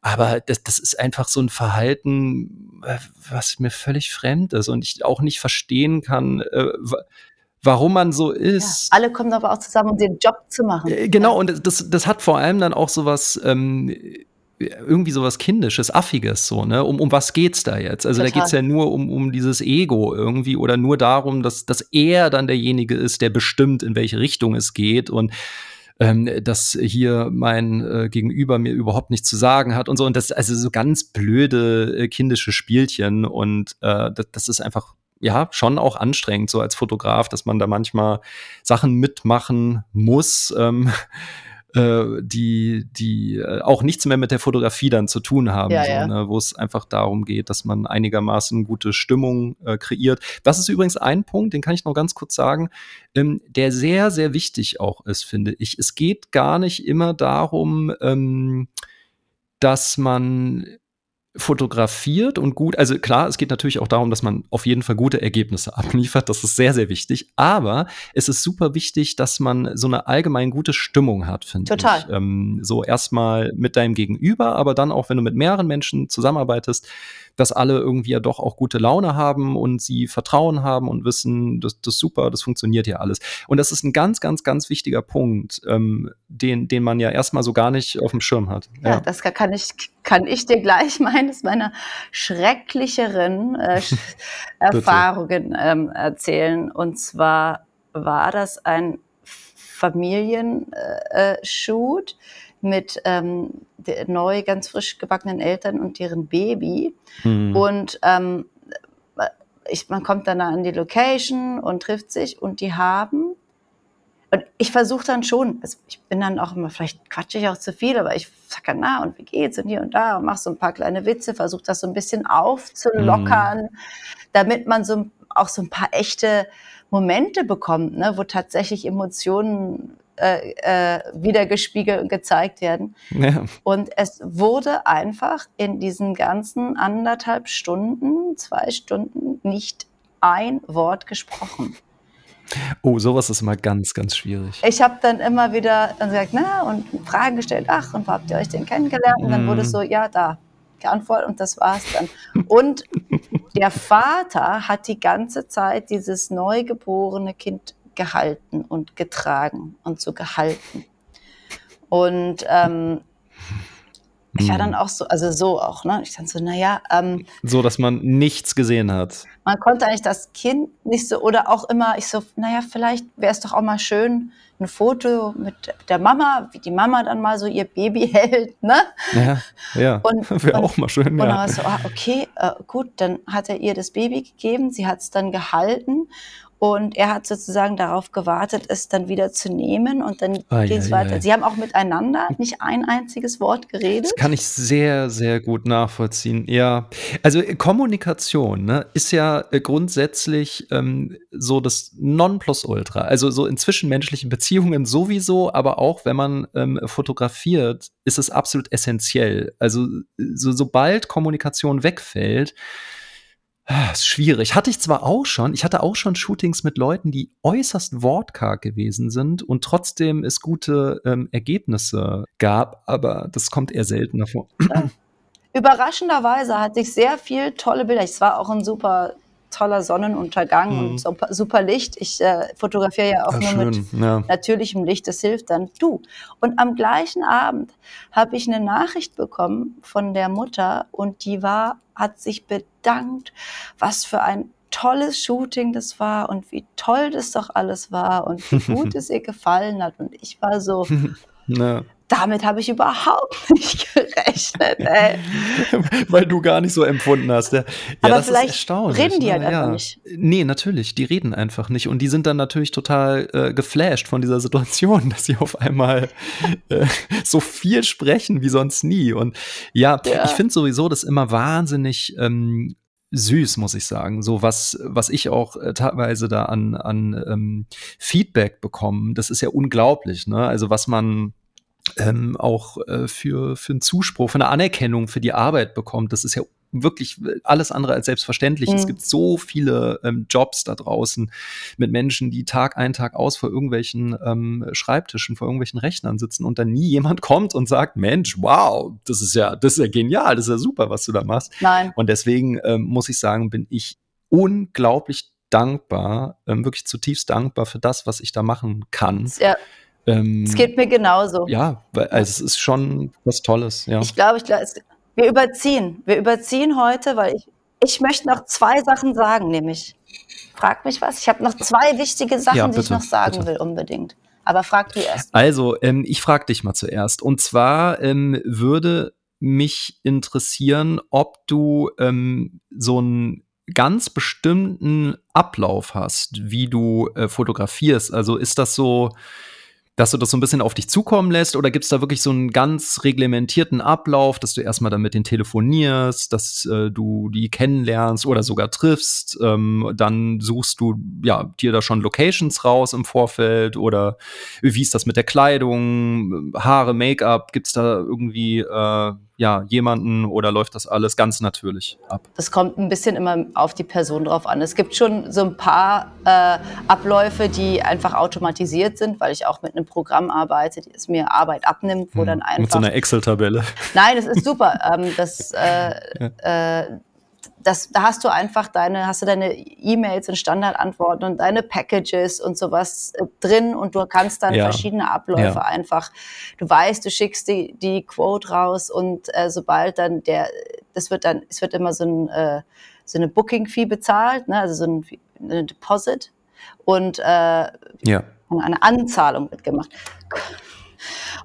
Aber das, das ist einfach so ein Verhalten, äh, was mir völlig fremd ist und ich auch nicht verstehen kann, äh, warum man so ist. Ja, alle kommen aber auch zusammen, um den Job zu machen. Äh, genau, und das, das hat vor allem dann auch sowas, ähm, irgendwie sowas Kindisches, Affiges, so, ne? Um, um was geht's da jetzt? Also Total. da geht's ja nur um, um dieses Ego irgendwie oder nur darum, dass, dass er dann derjenige ist, der bestimmt, in welche Richtung es geht und ähm, dass hier mein äh, Gegenüber mir überhaupt nichts zu sagen hat und so. Und das also so ganz blöde äh, kindische Spielchen und äh, das, das ist einfach ja schon auch anstrengend, so als Fotograf, dass man da manchmal Sachen mitmachen muss. Ähm, äh, die, die äh, auch nichts mehr mit der Fotografie dann zu tun haben, ja, so, ja. Ne, wo es einfach darum geht, dass man einigermaßen gute Stimmung äh, kreiert. Das ist übrigens ein Punkt, den kann ich noch ganz kurz sagen, ähm, der sehr, sehr wichtig auch ist, finde ich. Es geht gar nicht immer darum, ähm, dass man fotografiert und gut, also klar, es geht natürlich auch darum, dass man auf jeden Fall gute Ergebnisse abliefert, das ist sehr, sehr wichtig, aber es ist super wichtig, dass man so eine allgemein gute Stimmung hat, finde ich. Total. Ähm, so erstmal mit deinem Gegenüber, aber dann auch, wenn du mit mehreren Menschen zusammenarbeitest, dass alle irgendwie ja doch auch gute Laune haben und sie Vertrauen haben und wissen, das, das ist super, das funktioniert ja alles. Und das ist ein ganz, ganz, ganz wichtiger Punkt, ähm, den, den man ja erstmal so gar nicht auf dem Schirm hat. Ja, ja. das kann ich, kann ich dir gleich meines meiner schrecklicheren äh, Erfahrungen ähm, erzählen. Und zwar war das ein Familienshoot. Äh, mit ähm, neu, ganz frisch gebackenen Eltern und deren Baby. Mhm. Und ähm, ich, man kommt dann an die Location und trifft sich und die haben und ich versuche dann schon, also ich bin dann auch immer, vielleicht quatsche ich auch zu viel, aber ich sage dann, na, und wie geht's und hier und da und mache so ein paar kleine Witze, versuche das so ein bisschen aufzulockern, mm. damit man so auch so ein paar echte Momente bekommt, ne, wo tatsächlich Emotionen äh, äh, wiedergespiegelt und gezeigt werden. Ja. Und es wurde einfach in diesen ganzen anderthalb Stunden, zwei Stunden nicht ein Wort gesprochen. Oh, sowas ist immer ganz, ganz schwierig. Ich habe dann immer wieder gesagt, na, und Fragen gestellt, ach, und wo habt ihr euch denn kennengelernt? Und dann wurde es mhm. so, ja, da, geantwortet und das war's dann. Und der Vater hat die ganze Zeit dieses neugeborene Kind gehalten und getragen und so gehalten. Und ähm, ich war dann hm. auch so, also so auch, ne? Ich dann so, naja. Ähm, so, dass man nichts gesehen hat. Man konnte eigentlich das Kind nicht so, oder auch immer, ich so, naja, vielleicht wäre es doch auch mal schön, ein Foto mit der Mama, wie die Mama dann mal so ihr Baby hält, ne? Ja, ja. wäre auch mal schön, und ja. Und dann war so, ah, okay, äh, gut, dann hat er ihr das Baby gegeben, sie hat es dann gehalten und er hat sozusagen darauf gewartet, es dann wieder zu nehmen und dann ah, geht es ja, weiter. Ja. Sie haben auch miteinander nicht ein einziges Wort geredet. Das kann ich sehr, sehr gut nachvollziehen. Ja, also äh, Kommunikation ne, ist ja äh, grundsätzlich ähm, so das Nonplusultra. Also so in zwischenmenschlichen Beziehungen sowieso, aber auch wenn man ähm, fotografiert, ist es absolut essentiell. Also so, sobald Kommunikation wegfällt, ist schwierig. Hatte ich zwar auch schon, ich hatte auch schon Shootings mit Leuten, die äußerst wortkarg gewesen sind und trotzdem es gute ähm, Ergebnisse gab, aber das kommt eher seltener vor. Überraschenderweise hatte ich sehr viel tolle Bilder. Es war auch ein super toller Sonnenuntergang mhm. und super, super, Licht. Ich äh, fotografiere ja auch ja, nur schön. mit ja. natürlichem Licht, das hilft dann. Du. Und am gleichen Abend habe ich eine Nachricht bekommen von der Mutter und die war, hat sich bedankt, was für ein tolles Shooting das war und wie toll das doch alles war und wie gut es ihr gefallen hat. Und ich war so, ja damit habe ich überhaupt nicht gerechnet. Ey. Weil du gar nicht so empfunden hast. Ja, Aber das vielleicht ist erstaunlich. reden die halt ja. einfach nicht. Nee, natürlich, die reden einfach nicht. Und die sind dann natürlich total äh, geflasht von dieser Situation, dass sie auf einmal äh, so viel sprechen wie sonst nie. Und ja, ja. ich finde sowieso das immer wahnsinnig ähm, süß, muss ich sagen. So was, was ich auch äh, teilweise da an, an ähm, Feedback bekomme, das ist ja unglaublich. Ne? Also was man ähm, auch äh, für, für einen Zuspruch, für eine Anerkennung für die Arbeit bekommt. Das ist ja wirklich alles andere als selbstverständlich. Mhm. Es gibt so viele ähm, Jobs da draußen mit Menschen, die Tag ein, Tag aus vor irgendwelchen ähm, Schreibtischen, vor irgendwelchen Rechnern sitzen und dann nie jemand kommt und sagt, Mensch, wow, das ist ja, das ist ja genial, das ist ja super, was du da machst. Nein. Und deswegen ähm, muss ich sagen, bin ich unglaublich dankbar, ähm, wirklich zutiefst dankbar für das, was ich da machen kann. Ja. Ähm, es geht mir genauso. Ja, also es ist schon was Tolles. Ja. Ich glaube, ich glaube, wir überziehen. Wir überziehen heute, weil ich, ich möchte noch zwei Sachen sagen, nämlich. Frag mich was. Ich habe noch zwei wichtige Sachen, ja, bitte, die ich noch sagen bitte. will, unbedingt. Aber frag du erst. Also, ähm, ich frage dich mal zuerst. Und zwar ähm, würde mich interessieren, ob du ähm, so einen ganz bestimmten Ablauf hast, wie du äh, fotografierst. Also ist das so, dass du das so ein bisschen auf dich zukommen lässt? Oder gibt es da wirklich so einen ganz reglementierten Ablauf, dass du erstmal dann mit denen telefonierst, dass äh, du die kennenlernst oder sogar triffst? Ähm, dann suchst du ja dir da schon Locations raus im Vorfeld oder wie ist das mit der Kleidung, Haare, Make-up? Gibt es da irgendwie äh, ja, jemanden oder läuft das alles ganz natürlich ab? Das kommt ein bisschen immer auf die Person drauf an. Es gibt schon so ein paar äh, Abläufe, die einfach automatisiert sind, weil ich auch mit einem Programm arbeite, das mir Arbeit abnimmt, wo hm, dann einfach. Mit so einer Excel-Tabelle. Nein, das ist super. ähm, das, äh, ja. äh, das, da hast du einfach deine, hast du deine E-Mails und Standardantworten und deine Packages und sowas äh, drin und du kannst dann ja. verschiedene Abläufe ja. einfach. Du weißt, du schickst die, die Quote raus und äh, sobald dann der, das wird dann, es wird immer so, ein, äh, so eine Booking-Fee bezahlt, ne? also so ein, eine Deposit und äh, ja. eine Anzahlung wird gemacht.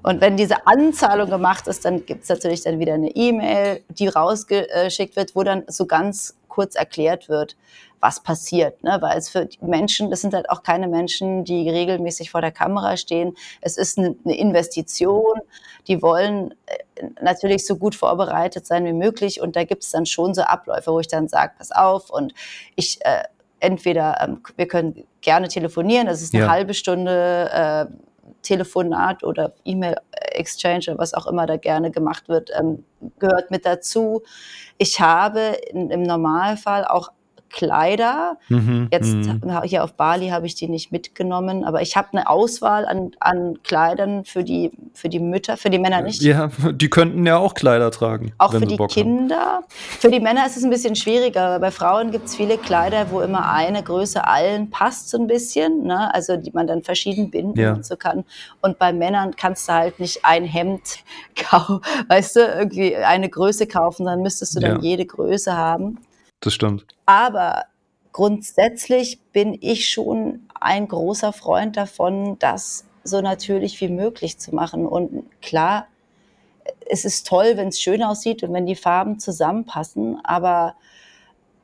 Und wenn diese Anzahlung gemacht ist, dann gibt es natürlich dann wieder eine E-Mail, die rausgeschickt wird, wo dann so ganz kurz erklärt wird, was passiert. Ne? Weil es für Menschen, das sind halt auch keine Menschen, die regelmäßig vor der Kamera stehen. Es ist eine Investition. Die wollen äh, natürlich so gut vorbereitet sein wie möglich. Und da gibt es dann schon so Abläufe, wo ich dann sage, pass auf und ich äh, entweder, ähm, wir können gerne telefonieren, das ist eine ja. halbe Stunde, äh, Telefonat oder E-Mail-Exchange oder was auch immer da gerne gemacht wird, ähm, gehört mit dazu. Ich habe in, im Normalfall auch Kleider. Mhm, Jetzt mh. hier auf Bali habe ich die nicht mitgenommen, aber ich habe eine Auswahl an, an Kleidern für die, für die Mütter, für die Männer nicht. Ja, die könnten ja auch Kleider tragen. Auch für die Kinder. Haben. Für die Männer ist es ein bisschen schwieriger. Bei Frauen gibt es viele Kleider, wo immer eine Größe allen passt, so ein bisschen. Ne? Also die man dann verschieden binden ja. und so kann. Und bei Männern kannst du halt nicht ein Hemd kaufen, weißt du, irgendwie eine Größe kaufen, dann müsstest du dann ja. jede Größe haben. Das stimmt. Aber grundsätzlich bin ich schon ein großer Freund davon, das so natürlich wie möglich zu machen. Und klar, es ist toll, wenn es schön aussieht und wenn die Farben zusammenpassen, aber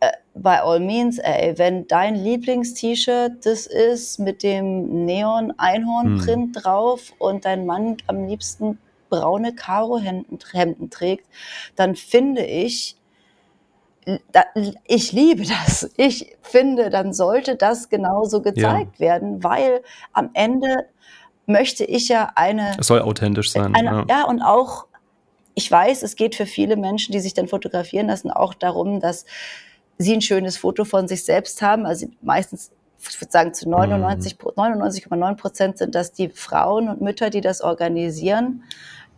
äh, by all means, ey, wenn dein Lieblings-T-Shirt das ist mit dem Neon-Einhorn-Print hm. drauf und dein Mann am liebsten braune Karo-Hemden trägt, dann finde ich, ich liebe das. Ich finde, dann sollte das genauso gezeigt ja. werden, weil am Ende möchte ich ja eine. Es soll authentisch sein. Eine, ja. ja, und auch, ich weiß, es geht für viele Menschen, die sich dann fotografieren lassen, auch darum, dass sie ein schönes Foto von sich selbst haben. Also meistens, ich würde sagen, zu 99, 99,9 Prozent sind das die Frauen und Mütter, die das organisieren.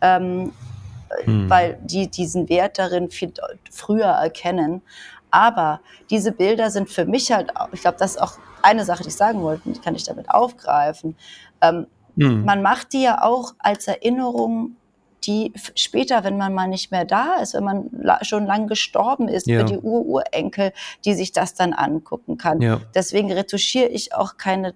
Ähm, hm. weil die diesen Wert darin viel früher erkennen. Aber diese Bilder sind für mich halt, ich glaube, das ist auch eine Sache, die ich sagen wollte, die kann ich damit aufgreifen. Ähm, hm. Man macht die ja auch als Erinnerung die später, wenn man mal nicht mehr da ist, wenn man schon lang gestorben ist, ja. für die Ururenkel, die sich das dann angucken kann. Ja. Deswegen retuschiere ich auch keine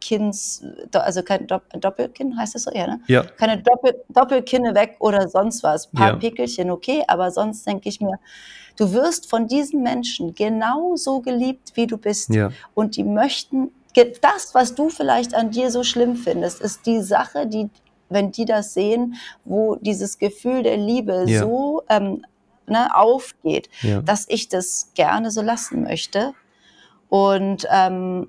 Doppelkinns, also kein Doppelkinn, heißt das so? Ja, ne? ja. Keine Doppel, Doppelkinne weg oder sonst was. Ein paar ja. Pickelchen, okay, aber sonst denke ich mir, du wirst von diesen Menschen genauso geliebt, wie du bist. Ja. Und die möchten das, was du vielleicht an dir so schlimm findest, ist die Sache, die wenn die das sehen, wo dieses Gefühl der Liebe ja. so ähm, ne, aufgeht, dass ich das gerne so lassen möchte. Und ähm,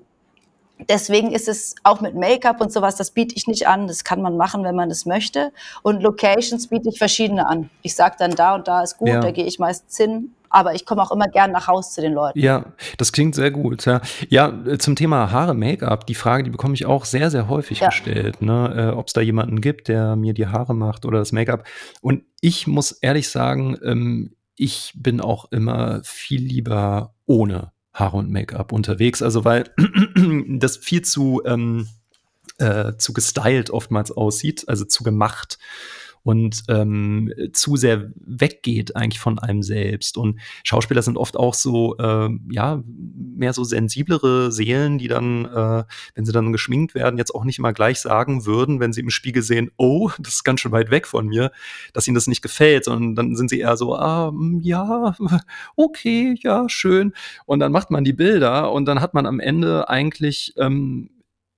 deswegen ist es auch mit Make-up und sowas, das biete ich nicht an. Das kann man machen, wenn man das möchte. Und Locations biete ich verschiedene an. Ich sage dann, da und da ist gut, ja. da gehe ich meistens hin aber ich komme auch immer gern nach Haus zu den Leuten. Ja, das klingt sehr gut. Ja, ja zum Thema Haare, Make-up, die Frage, die bekomme ich auch sehr, sehr häufig ja. gestellt, ne? äh, ob es da jemanden gibt, der mir die Haare macht oder das Make-up. Und ich muss ehrlich sagen, ähm, ich bin auch immer viel lieber ohne Haare und Make-up unterwegs. Also weil das viel zu, ähm, äh, zu gestylt oftmals aussieht, also zu gemacht und ähm, zu sehr weggeht eigentlich von einem selbst. Und Schauspieler sind oft auch so, äh, ja, mehr so sensiblere Seelen, die dann, äh, wenn sie dann geschminkt werden, jetzt auch nicht immer gleich sagen würden, wenn sie im Spiegel sehen, oh, das ist ganz schön weit weg von mir, dass ihnen das nicht gefällt, sondern dann sind sie eher so, ah, ja, okay, ja, schön. Und dann macht man die Bilder und dann hat man am Ende eigentlich ähm,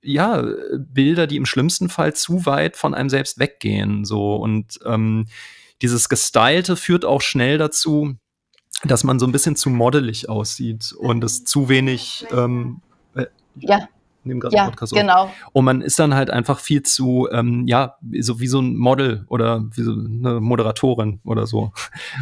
ja, Bilder, die im schlimmsten Fall zu weit von einem selbst weggehen. So und ähm, dieses Gestylte führt auch schnell dazu, dass man so ein bisschen zu modelig aussieht und es zu wenig. Ähm, äh, ja. ja, genau. Und man ist dann halt einfach viel zu, ähm, ja, so wie so ein Model oder wie so eine Moderatorin oder so.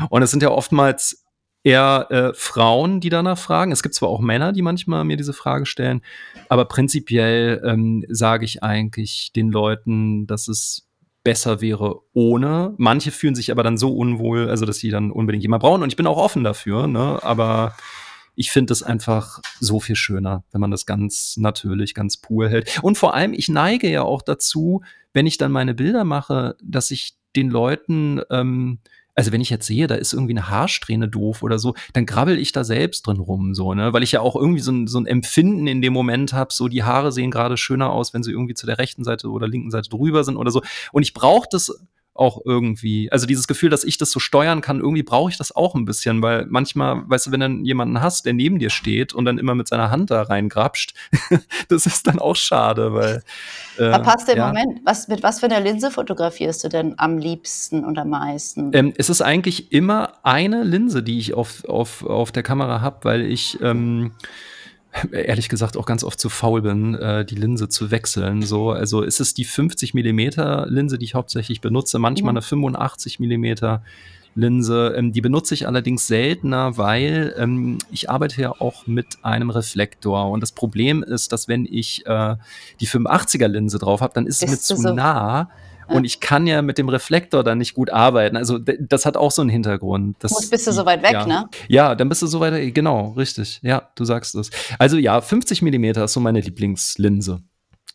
Und es sind ja oftmals eher äh, Frauen, die danach fragen. Es gibt zwar auch Männer, die manchmal mir diese Frage stellen, aber prinzipiell ähm, sage ich eigentlich den Leuten, dass es besser wäre ohne. Manche fühlen sich aber dann so unwohl, also dass sie dann unbedingt jemand brauchen. Und ich bin auch offen dafür, ne? aber ich finde es einfach so viel schöner, wenn man das ganz natürlich, ganz pur hält. Und vor allem, ich neige ja auch dazu, wenn ich dann meine Bilder mache, dass ich den Leuten ähm, also wenn ich jetzt sehe, da ist irgendwie eine Haarsträhne doof oder so, dann grabbel ich da selbst drin rum, so, ne? Weil ich ja auch irgendwie so ein, so ein Empfinden in dem Moment habe, so die Haare sehen gerade schöner aus, wenn sie irgendwie zu der rechten Seite oder linken Seite drüber sind oder so. Und ich brauche das auch irgendwie, also dieses Gefühl, dass ich das so steuern kann, irgendwie brauche ich das auch ein bisschen, weil manchmal, weißt du, wenn du jemanden hast, der neben dir steht und dann immer mit seiner Hand da reingrapscht, das ist dann auch schade, weil. Äh, Verpasst den ja. Moment. Was, mit was für einer Linse fotografierst du denn am liebsten und am meisten? Ähm, es ist eigentlich immer eine Linse, die ich auf, auf, auf der Kamera habe, weil ich ähm, ehrlich gesagt auch ganz oft zu faul bin, äh, die Linse zu wechseln. So, also ist es die 50 Millimeter Linse, die ich hauptsächlich benutze, manchmal mhm. eine 85 Millimeter Linse. Ähm, die benutze ich allerdings seltener, weil ähm, ich arbeite ja auch mit einem Reflektor. Und das Problem ist, dass wenn ich äh, die 85er Linse drauf habe, dann ist es mir zu so nah und ich kann ja mit dem Reflektor dann nicht gut arbeiten. Also das hat auch so einen Hintergrund. Das, Muss, bist du so weit weg, ja. ne? Ja, dann bist du so weit, genau, richtig. Ja, du sagst es. Also ja, 50 Millimeter ist so meine Lieblingslinse.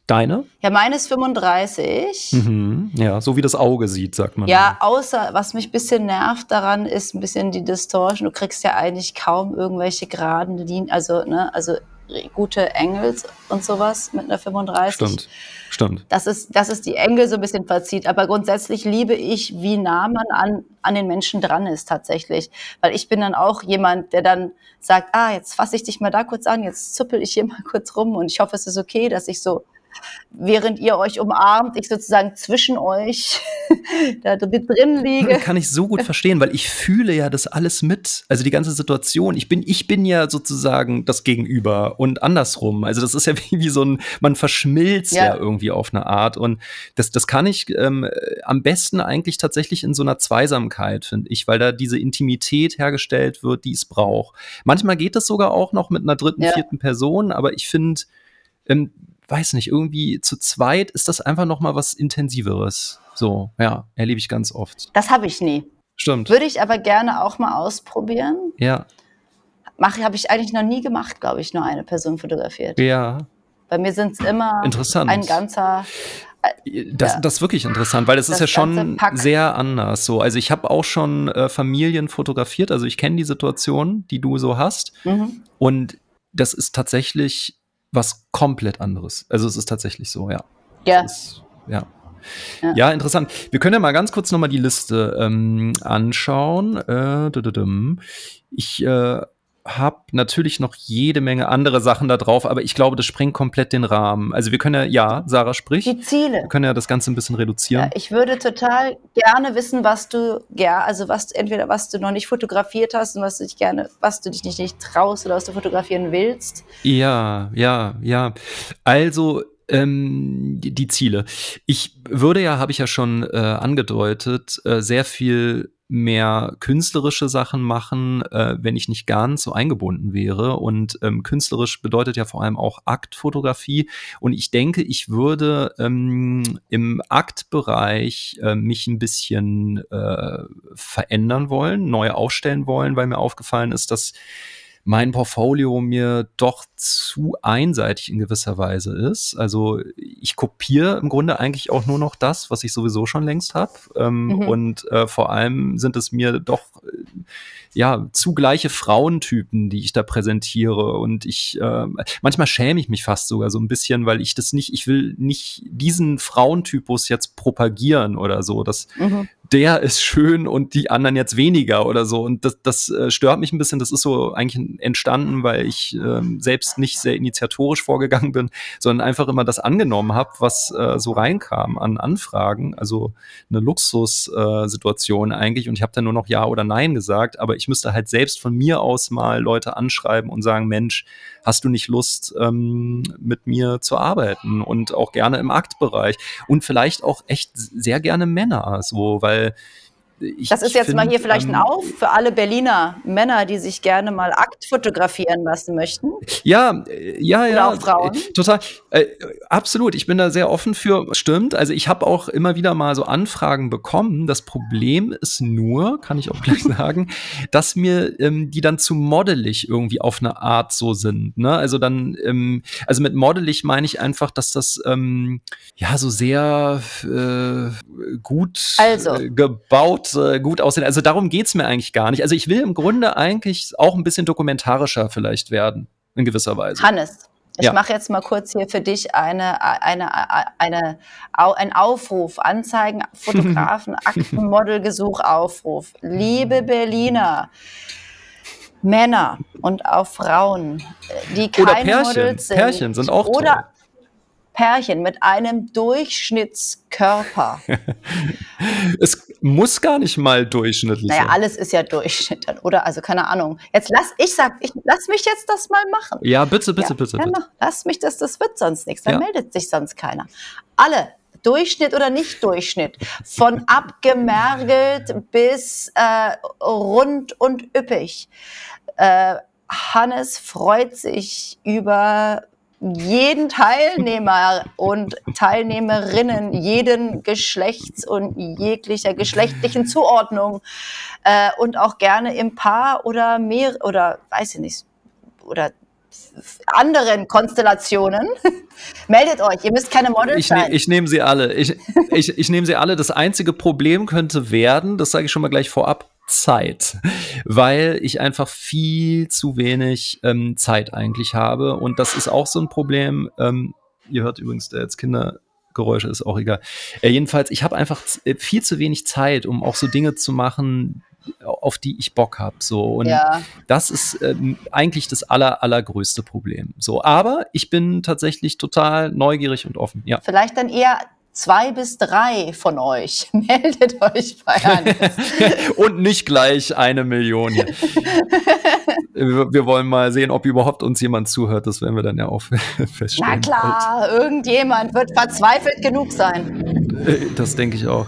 Deine? Ja, meine ist 35. Mhm, ja, so wie das Auge sieht, sagt man. Ja, außer, was mich ein bisschen nervt daran, ist ein bisschen die Distortion. Du kriegst ja eigentlich kaum irgendwelche geraden Linien, also, ne, also gute Engels und sowas mit einer 35. Stimmt, stimmt. Das ist, das ist die Engel so ein bisschen verzieht. Aber grundsätzlich liebe ich, wie nah man an, an den Menschen dran ist tatsächlich. Weil ich bin dann auch jemand, der dann sagt, ah, jetzt fasse ich dich mal da kurz an, jetzt zuppel ich hier mal kurz rum und ich hoffe, es ist okay, dass ich so während ihr euch umarmt, ich sozusagen zwischen euch da drin liege. Kann ich so gut verstehen, weil ich fühle ja das alles mit. Also die ganze Situation. Ich bin, ich bin ja sozusagen das Gegenüber und andersrum. Also das ist ja wie, wie so ein, man verschmilzt ja. ja irgendwie auf eine Art. Und das, das kann ich ähm, am besten eigentlich tatsächlich in so einer Zweisamkeit, finde ich, weil da diese Intimität hergestellt wird, die es braucht. Manchmal geht es sogar auch noch mit einer dritten, ja. vierten Person, aber ich finde, ähm, weiß nicht, irgendwie zu zweit ist das einfach noch mal was Intensiveres. So, ja, erlebe ich ganz oft. Das habe ich nie. Stimmt. Würde ich aber gerne auch mal ausprobieren. Ja. Mache habe ich eigentlich noch nie gemacht, glaube ich, nur eine Person fotografiert. Ja. Bei mir sind es immer Interessant. ein ganzer äh, das, ja. das ist wirklich interessant, weil das ist ja schon sehr anders. So, also ich habe auch schon äh, Familien fotografiert, also ich kenne die Situation, die du so hast, mhm. und das ist tatsächlich was komplett anderes. Also es ist tatsächlich so, ja. Ja. Ist, ja. ja. Ja. interessant. Wir können ja mal ganz kurz nochmal die Liste ähm, anschauen. Äh, ich äh, habe natürlich noch jede Menge andere Sachen da drauf, aber ich glaube, das sprengt komplett den Rahmen. Also wir können ja, ja, Sarah spricht. Die Ziele. Wir können ja das Ganze ein bisschen reduzieren. Ja, ich würde total gerne wissen, was du, ja, also was entweder was du noch nicht fotografiert hast und was du dich gerne, was du dich nicht, nicht traust oder was du fotografieren willst. Ja, ja, ja. Also ähm, die, die, Ziele. Ich würde ja, habe ich ja schon äh, angedeutet, äh, sehr viel mehr künstlerische Sachen machen, äh, wenn ich nicht ganz so eingebunden wäre. Und ähm, künstlerisch bedeutet ja vor allem auch Aktfotografie. Und ich denke, ich würde ähm, im Aktbereich äh, mich ein bisschen äh, verändern wollen, neu aufstellen wollen, weil mir aufgefallen ist, dass mein Portfolio mir doch zu einseitig in gewisser Weise ist. Also ich kopiere im Grunde eigentlich auch nur noch das, was ich sowieso schon längst habe. Ähm, mhm. Und äh, vor allem sind es mir doch ja zugleiche Frauentypen, die ich da präsentiere. Und ich äh, manchmal schäme ich mich fast sogar so ein bisschen, weil ich das nicht, ich will nicht diesen Frauentypus jetzt propagieren oder so. Das mhm der ist schön und die anderen jetzt weniger oder so. Und das, das äh, stört mich ein bisschen. Das ist so eigentlich entstanden, weil ich äh, selbst nicht sehr initiatorisch vorgegangen bin, sondern einfach immer das angenommen habe, was äh, so reinkam an Anfragen. Also eine Luxussituation eigentlich. Und ich habe dann nur noch Ja oder Nein gesagt. Aber ich müsste halt selbst von mir aus mal Leute anschreiben und sagen, Mensch, hast du nicht Lust, ähm, mit mir zu arbeiten? Und auch gerne im Aktbereich. Und vielleicht auch echt sehr gerne Männer, so, weil weil ich, das ist jetzt find, mal hier vielleicht ein ähm, Auf für alle Berliner Männer, die sich gerne mal Akt fotografieren lassen möchten. Ja, äh, ja, Oder ja. Auch Frauen. Äh, total. Äh, absolut. Ich bin da sehr offen für. Stimmt. Also ich habe auch immer wieder mal so Anfragen bekommen. Das Problem ist nur, kann ich auch gleich sagen, dass mir ähm, die dann zu modelig irgendwie auf eine Art so sind. Ne? Also dann, ähm, also mit modelig meine ich einfach, dass das ähm, ja so sehr äh, gut also. äh, äh, gut aussehen. Also darum geht's mir eigentlich gar nicht. Also ich will im Grunde eigentlich auch ein bisschen dokumentarischer vielleicht werden, in gewisser Weise. Hannes, ich ja. mache jetzt mal kurz hier für dich eine, eine, eine, ein Aufruf, Anzeigen, Fotografen, Aktenmodelgesuch, Aufruf. Liebe Berliner, Männer und auch Frauen, die keine. Models sind. Pärchen sind auch oder. Pärchen mit einem Durchschnittskörper. es muss gar nicht mal durchschnittlich naja, sein. Naja, alles ist ja Durchschnitt, oder? Also keine Ahnung. Jetzt lass, ich sag, ich lass mich jetzt das mal machen. Ja, bitte, bitte, ja, bitte, bitte. Lass mich das, das wird sonst nichts. Dann ja. meldet sich sonst keiner. Alle, Durchschnitt oder nicht Durchschnitt, von abgemergelt bis äh, rund und üppig. Äh, Hannes freut sich über jeden Teilnehmer und Teilnehmerinnen jeden Geschlechts und jeglicher geschlechtlichen Zuordnung äh, und auch gerne im Paar oder mehr oder weiß ich nicht oder anderen Konstellationen. Meldet euch, ihr müsst keine Models ich ne, sein. Ich nehme sie alle. Ich, ich, ich nehme sie alle. Das einzige Problem könnte werden, das sage ich schon mal gleich vorab, Zeit, weil ich einfach viel zu wenig ähm, Zeit eigentlich habe. Und das ist auch so ein Problem. Ähm, ihr hört übrigens da jetzt Kindergeräusche, ist auch egal. Äh, jedenfalls, ich habe einfach äh, viel zu wenig Zeit, um auch so Dinge zu machen, auf die ich Bock habe. So. Und Ja. das ist ähm, eigentlich das aller, allergrößte Problem. So, aber ich bin tatsächlich total neugierig und offen. Ja. Vielleicht dann eher zwei bis drei von euch. Meldet euch bei Hannes. und nicht gleich eine Million hier. wir, wir wollen mal sehen, ob überhaupt uns jemand zuhört. Das werden wir dann ja auch feststellen. Na klar, irgendjemand wird verzweifelt genug sein. Äh, Das denke ich auch.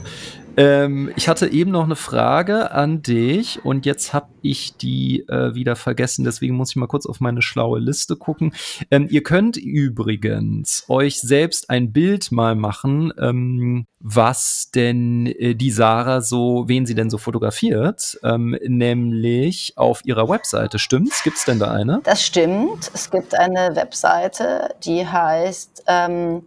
Ähm, ich hatte eben noch eine Frage an dich und jetzt habe ich die äh, wieder vergessen. Deswegen muss ich mal kurz auf meine schlaue Liste gucken. Ähm, ihr könnt übrigens euch selbst ein Bild mal machen, ähm, was denn äh, die Sarah so, wen sie denn so fotografiert, ähm, nämlich auf ihrer Webseite. Stimmt's? Gibt's denn da eine? Das stimmt. Es gibt eine Webseite, die heißt ähm,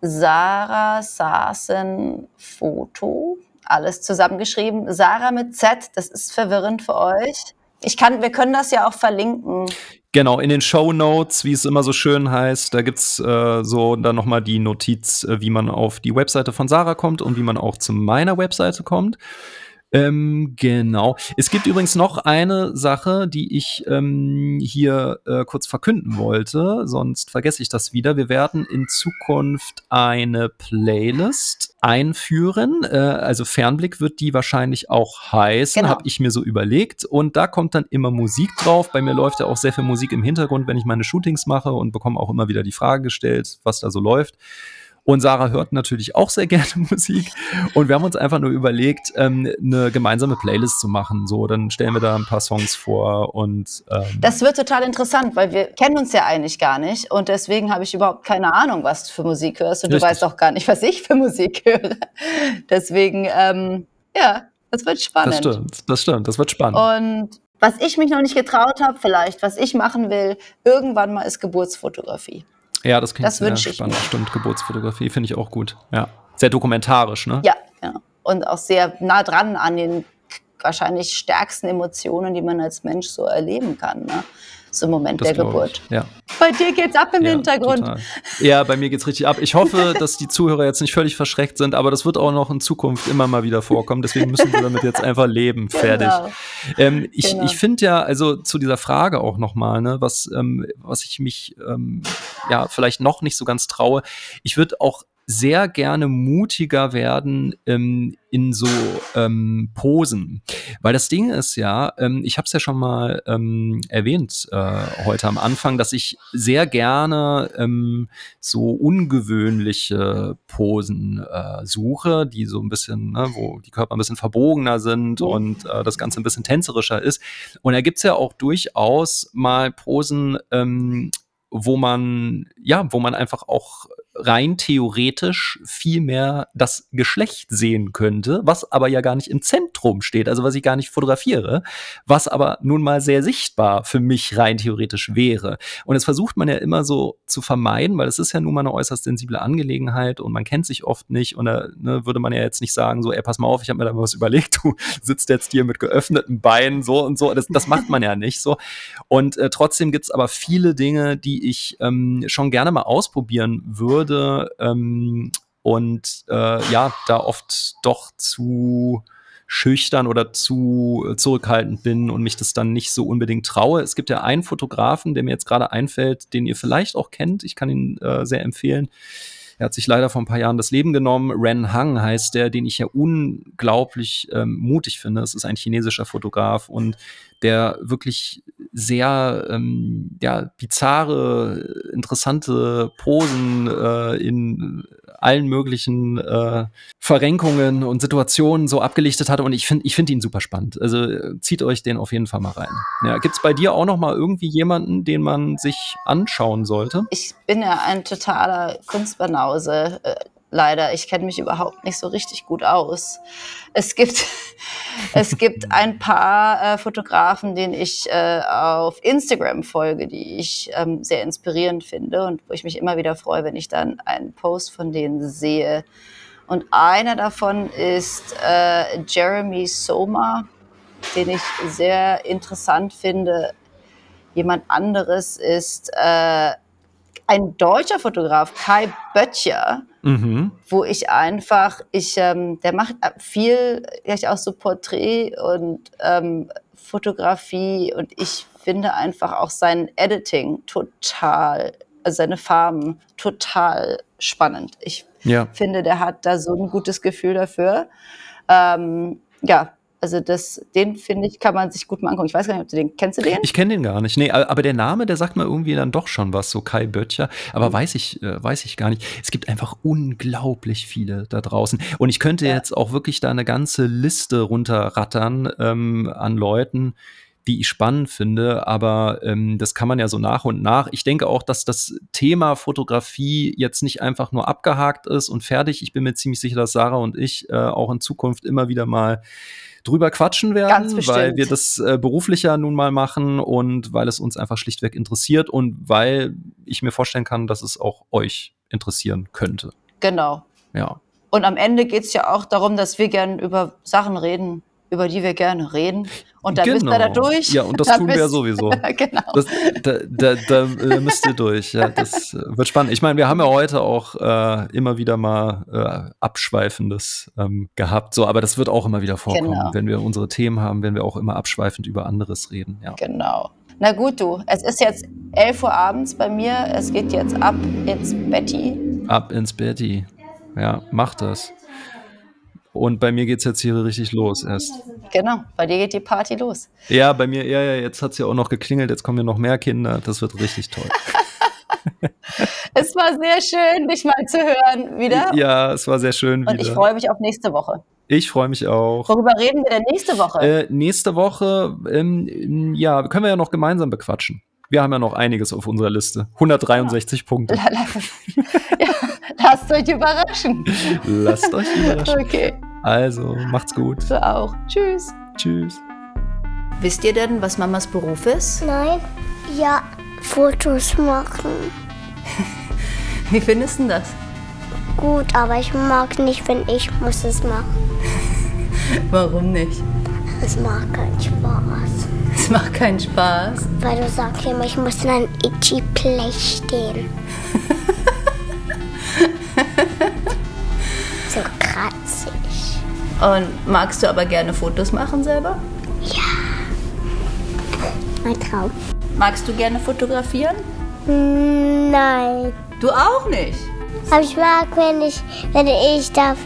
Sarah Saaßen Foto. Alles zusammengeschrieben. Sarah mit Z, das ist verwirrend für euch. Ich kann, wir können das ja auch verlinken. Genau, in den Show Notes, wie es immer so schön heißt, da gibt's äh, so dann nochmal die Notiz, äh, wie man auf die Webseite von Sarah kommt und wie man auch zu meiner Webseite kommt. Ähm, genau. Es gibt übrigens noch eine Sache, die ich ähm, hier äh, kurz verkünden wollte, sonst vergesse ich das wieder. Wir werden in Zukunft eine Playlist einführen. Äh, also Fernblick wird die wahrscheinlich auch heißen, Genau. habe ich mir so überlegt. Und da kommt dann immer Musik drauf. Bei mir läuft ja auch sehr viel Musik im Hintergrund, wenn ich meine Shootings mache und bekomme auch immer wieder die Frage gestellt, was da so läuft. Und Sarah hört natürlich auch sehr gerne Musik. Und wir haben uns einfach nur überlegt, ähm, eine gemeinsame Playlist zu machen. So, dann stellen wir da ein paar Songs vor und ähm, Das wird total interessant, weil wir kennen uns ja eigentlich gar nicht und deswegen habe ich überhaupt keine Ahnung, was du für Musik hörst und Richtig. du weißt auch gar nicht, was ich für Musik höre. Deswegen, ähm, ja, das wird spannend. das stimmt, das stimmt, das wird spannend. Und was ich mich noch nicht getraut habe, vielleicht, was ich machen will, irgendwann mal ist Geburtsfotografie. Ja, das klingt das sehr spannend. mir. Stimmt, Geburtsfotografie finde ich auch gut. Ja, sehr dokumentarisch, ne? Ja, genau. Und auch sehr nah dran an den wahrscheinlich stärksten Emotionen, die man als Mensch so erleben kann. Ne? So im Moment Das der Geburt. Ich. Ja. Bei dir geht's ab im ja, Hintergrund. total. Ja, bei mir geht's richtig ab. Ich hoffe, dass die Zuhörer jetzt nicht völlig verschreckt sind, aber das wird auch noch in Zukunft immer mal wieder vorkommen. Deswegen müssen wir damit jetzt einfach leben. Fertig. Genau. Ähm, ich Genau. ich finde ja, also zu dieser Frage auch nochmal, ne, was, ähm, was ich mich ähm, ja vielleicht noch nicht so ganz traue. Ich würde auch sehr gerne mutiger werden ähm, in so ähm, Posen. Weil das Ding ist ja, ähm, ich habe es ja schon mal ähm, erwähnt äh, heute am Anfang, dass ich sehr gerne ähm, so ungewöhnliche Posen äh, suche, die so ein bisschen, ne, wo die Körper ein bisschen verbogener sind Ja. und äh, das Ganze ein bisschen tänzerischer ist. Und da gibt's ja auch durchaus mal Posen, ähm, wo man, ja, wo man einfach auch rein theoretisch viel mehr das Geschlecht sehen könnte, was aber ja gar nicht im Zentrum steht, also was ich gar nicht fotografiere, was aber nun mal sehr sichtbar für mich rein theoretisch wäre. Und das versucht man ja immer so zu vermeiden, weil es ist ja nun mal eine äußerst sensible Angelegenheit und man kennt sich oft nicht und da ne, würde man ja jetzt nicht sagen, so, ey, pass mal auf, ich habe mir da was überlegt, du sitzt jetzt hier mit geöffneten Beinen so und so, das, das macht man ja nicht so. Und äh, trotzdem gibt's aber viele Dinge, die ich ähm, schon gerne mal ausprobieren würde ähm, und äh, ja, da oft doch zu schüchtern oder zu zurückhaltend bin und mich das dann nicht so unbedingt traue. Es gibt ja einen Fotografen, der mir jetzt gerade einfällt, den ihr vielleicht auch kennt. Ich kann ihn äh, sehr empfehlen. Er hat sich leider vor ein paar Jahren das Leben genommen. Ren Hang heißt der, den ich ja unglaublich ähm, mutig finde. Es ist ein chinesischer Fotograf und der wirklich sehr ähm, ja, bizarre, interessante Posen äh, in allen möglichen äh, Verrenkungen und Situationen so abgelichtet hat und ich finde ich finde ihn super spannend. Also äh, zieht euch den auf jeden Fall mal rein. Ja, gibt's bei dir auch noch mal irgendwie jemanden, den man sich anschauen sollte? Ich bin ja ein totaler Kunstbanause. Leider, ich kenne mich überhaupt nicht so richtig gut aus. Es gibt, es gibt ein paar äh, Fotografen, denen ich äh, auf Instagram folge, die ich ähm, sehr inspirierend finde und wo ich mich immer wieder freue, wenn ich dann einen Post von denen sehe. Und einer davon ist äh, Jeremy Soma, den ich sehr interessant finde. Jemand anderes ist äh, ein deutscher Fotograf, Kai Böttcher, Mhm. wo ich einfach, ich, ähm, der macht viel, ja, auch so Porträt und ähm, Fotografie und ich finde einfach auch sein Editing total, also seine Farben total spannend. Ich Ja. finde, der hat da so ein gutes Gefühl dafür. Ähm, ja, also das, den finde ich, kann man sich gut mal angucken. Ich weiß gar nicht, ob du den, kennst du den? Ich kenne den gar nicht. Nee, aber der Name, der sagt mir irgendwie dann doch schon was, so Kai Böttcher. Mhm. Aber weiß ich, äh, weiß ich gar nicht. Es gibt einfach unglaublich viele da draußen. Und ich könnte Ja. jetzt auch wirklich da eine ganze Liste runterrattern ähm, an Leuten, die ich spannend finde, aber ähm, das kann man ja so nach und nach. Ich denke auch, dass das Thema Fotografie jetzt nicht einfach nur abgehakt ist und fertig. Ich bin mir ziemlich sicher, dass Sarah und ich äh, auch in Zukunft immer wieder mal drüber quatschen werden, weil wir das äh, beruflicher nun mal machen und weil es uns einfach schlichtweg interessiert und weil ich mir vorstellen kann, dass es auch euch interessieren könnte. Genau. Ja. Und am Ende geht es ja auch darum, dass wir gerne über Sachen reden, über die wir gerne reden. Und da müsst ihr da durch. Ja, und das Da tun wir ja sowieso. genau. Das, da, da, da müsst ihr durch. Ja, das äh, wird spannend. Ich meine, wir haben ja heute auch äh, immer wieder mal äh, Abschweifendes ähm, gehabt. So, aber das wird auch immer wieder vorkommen. Genau. Wenn wir unsere Themen haben, werden wir auch immer abschweifend über anderes reden. Ja. Genau. Na gut, du. Es ist jetzt 11 Uhr abends bei mir. Es geht jetzt ab ins Betty. Ab ins Betty. Ja, mach das. Und bei mir geht's jetzt hier richtig los erst. Genau. Bei dir geht die Party los. Ja, bei mir, ja, ja, jetzt hat's ja auch noch geklingelt, jetzt kommen ja noch mehr Kinder. Das wird richtig toll. Es war sehr schön, dich mal zu hören wieder. Ja, es war sehr schön Und ich wieder. freue mich auf nächste Woche. Ich freue mich auch. Worüber reden wir denn nächste Woche? Äh, nächste Woche, ähm, ja, können wir ja noch gemeinsam bequatschen. Wir haben ja noch einiges auf unserer Liste. 163 Punkte. ja, lasst euch überraschen. Lasst euch überraschen. Okay, Also, macht's gut. du auch. Tschüss. Tschüss. Wisst ihr denn, was Mamas Beruf ist? Nein. Ja, Fotos machen. Wie findest du denn das? Gut, aber ich mag nicht, wenn ich muss es machen. Warum nicht? Es macht keinen Spaß. Es macht keinen Spaß. Weil du sagst immer, ich muss in einem itchy Blech stehen. Und magst du aber gerne Fotos machen selber? Mein Traum. Magst du gerne fotografieren? Nein. Du auch nicht. Aber ich mag, wenn ich, wenn ich darf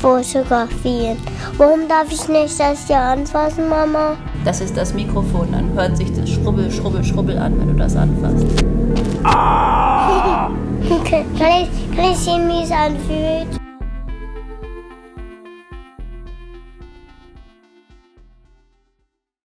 fotografieren. Warum darf ich nicht das hier anfassen, Mama? Das ist das Mikrofon. Dann hört sich das Schrubbel, Schrubbel, Schrubbel an, wenn du das anfasst. Kann ich, kann ich sehen, wie es anfühlt?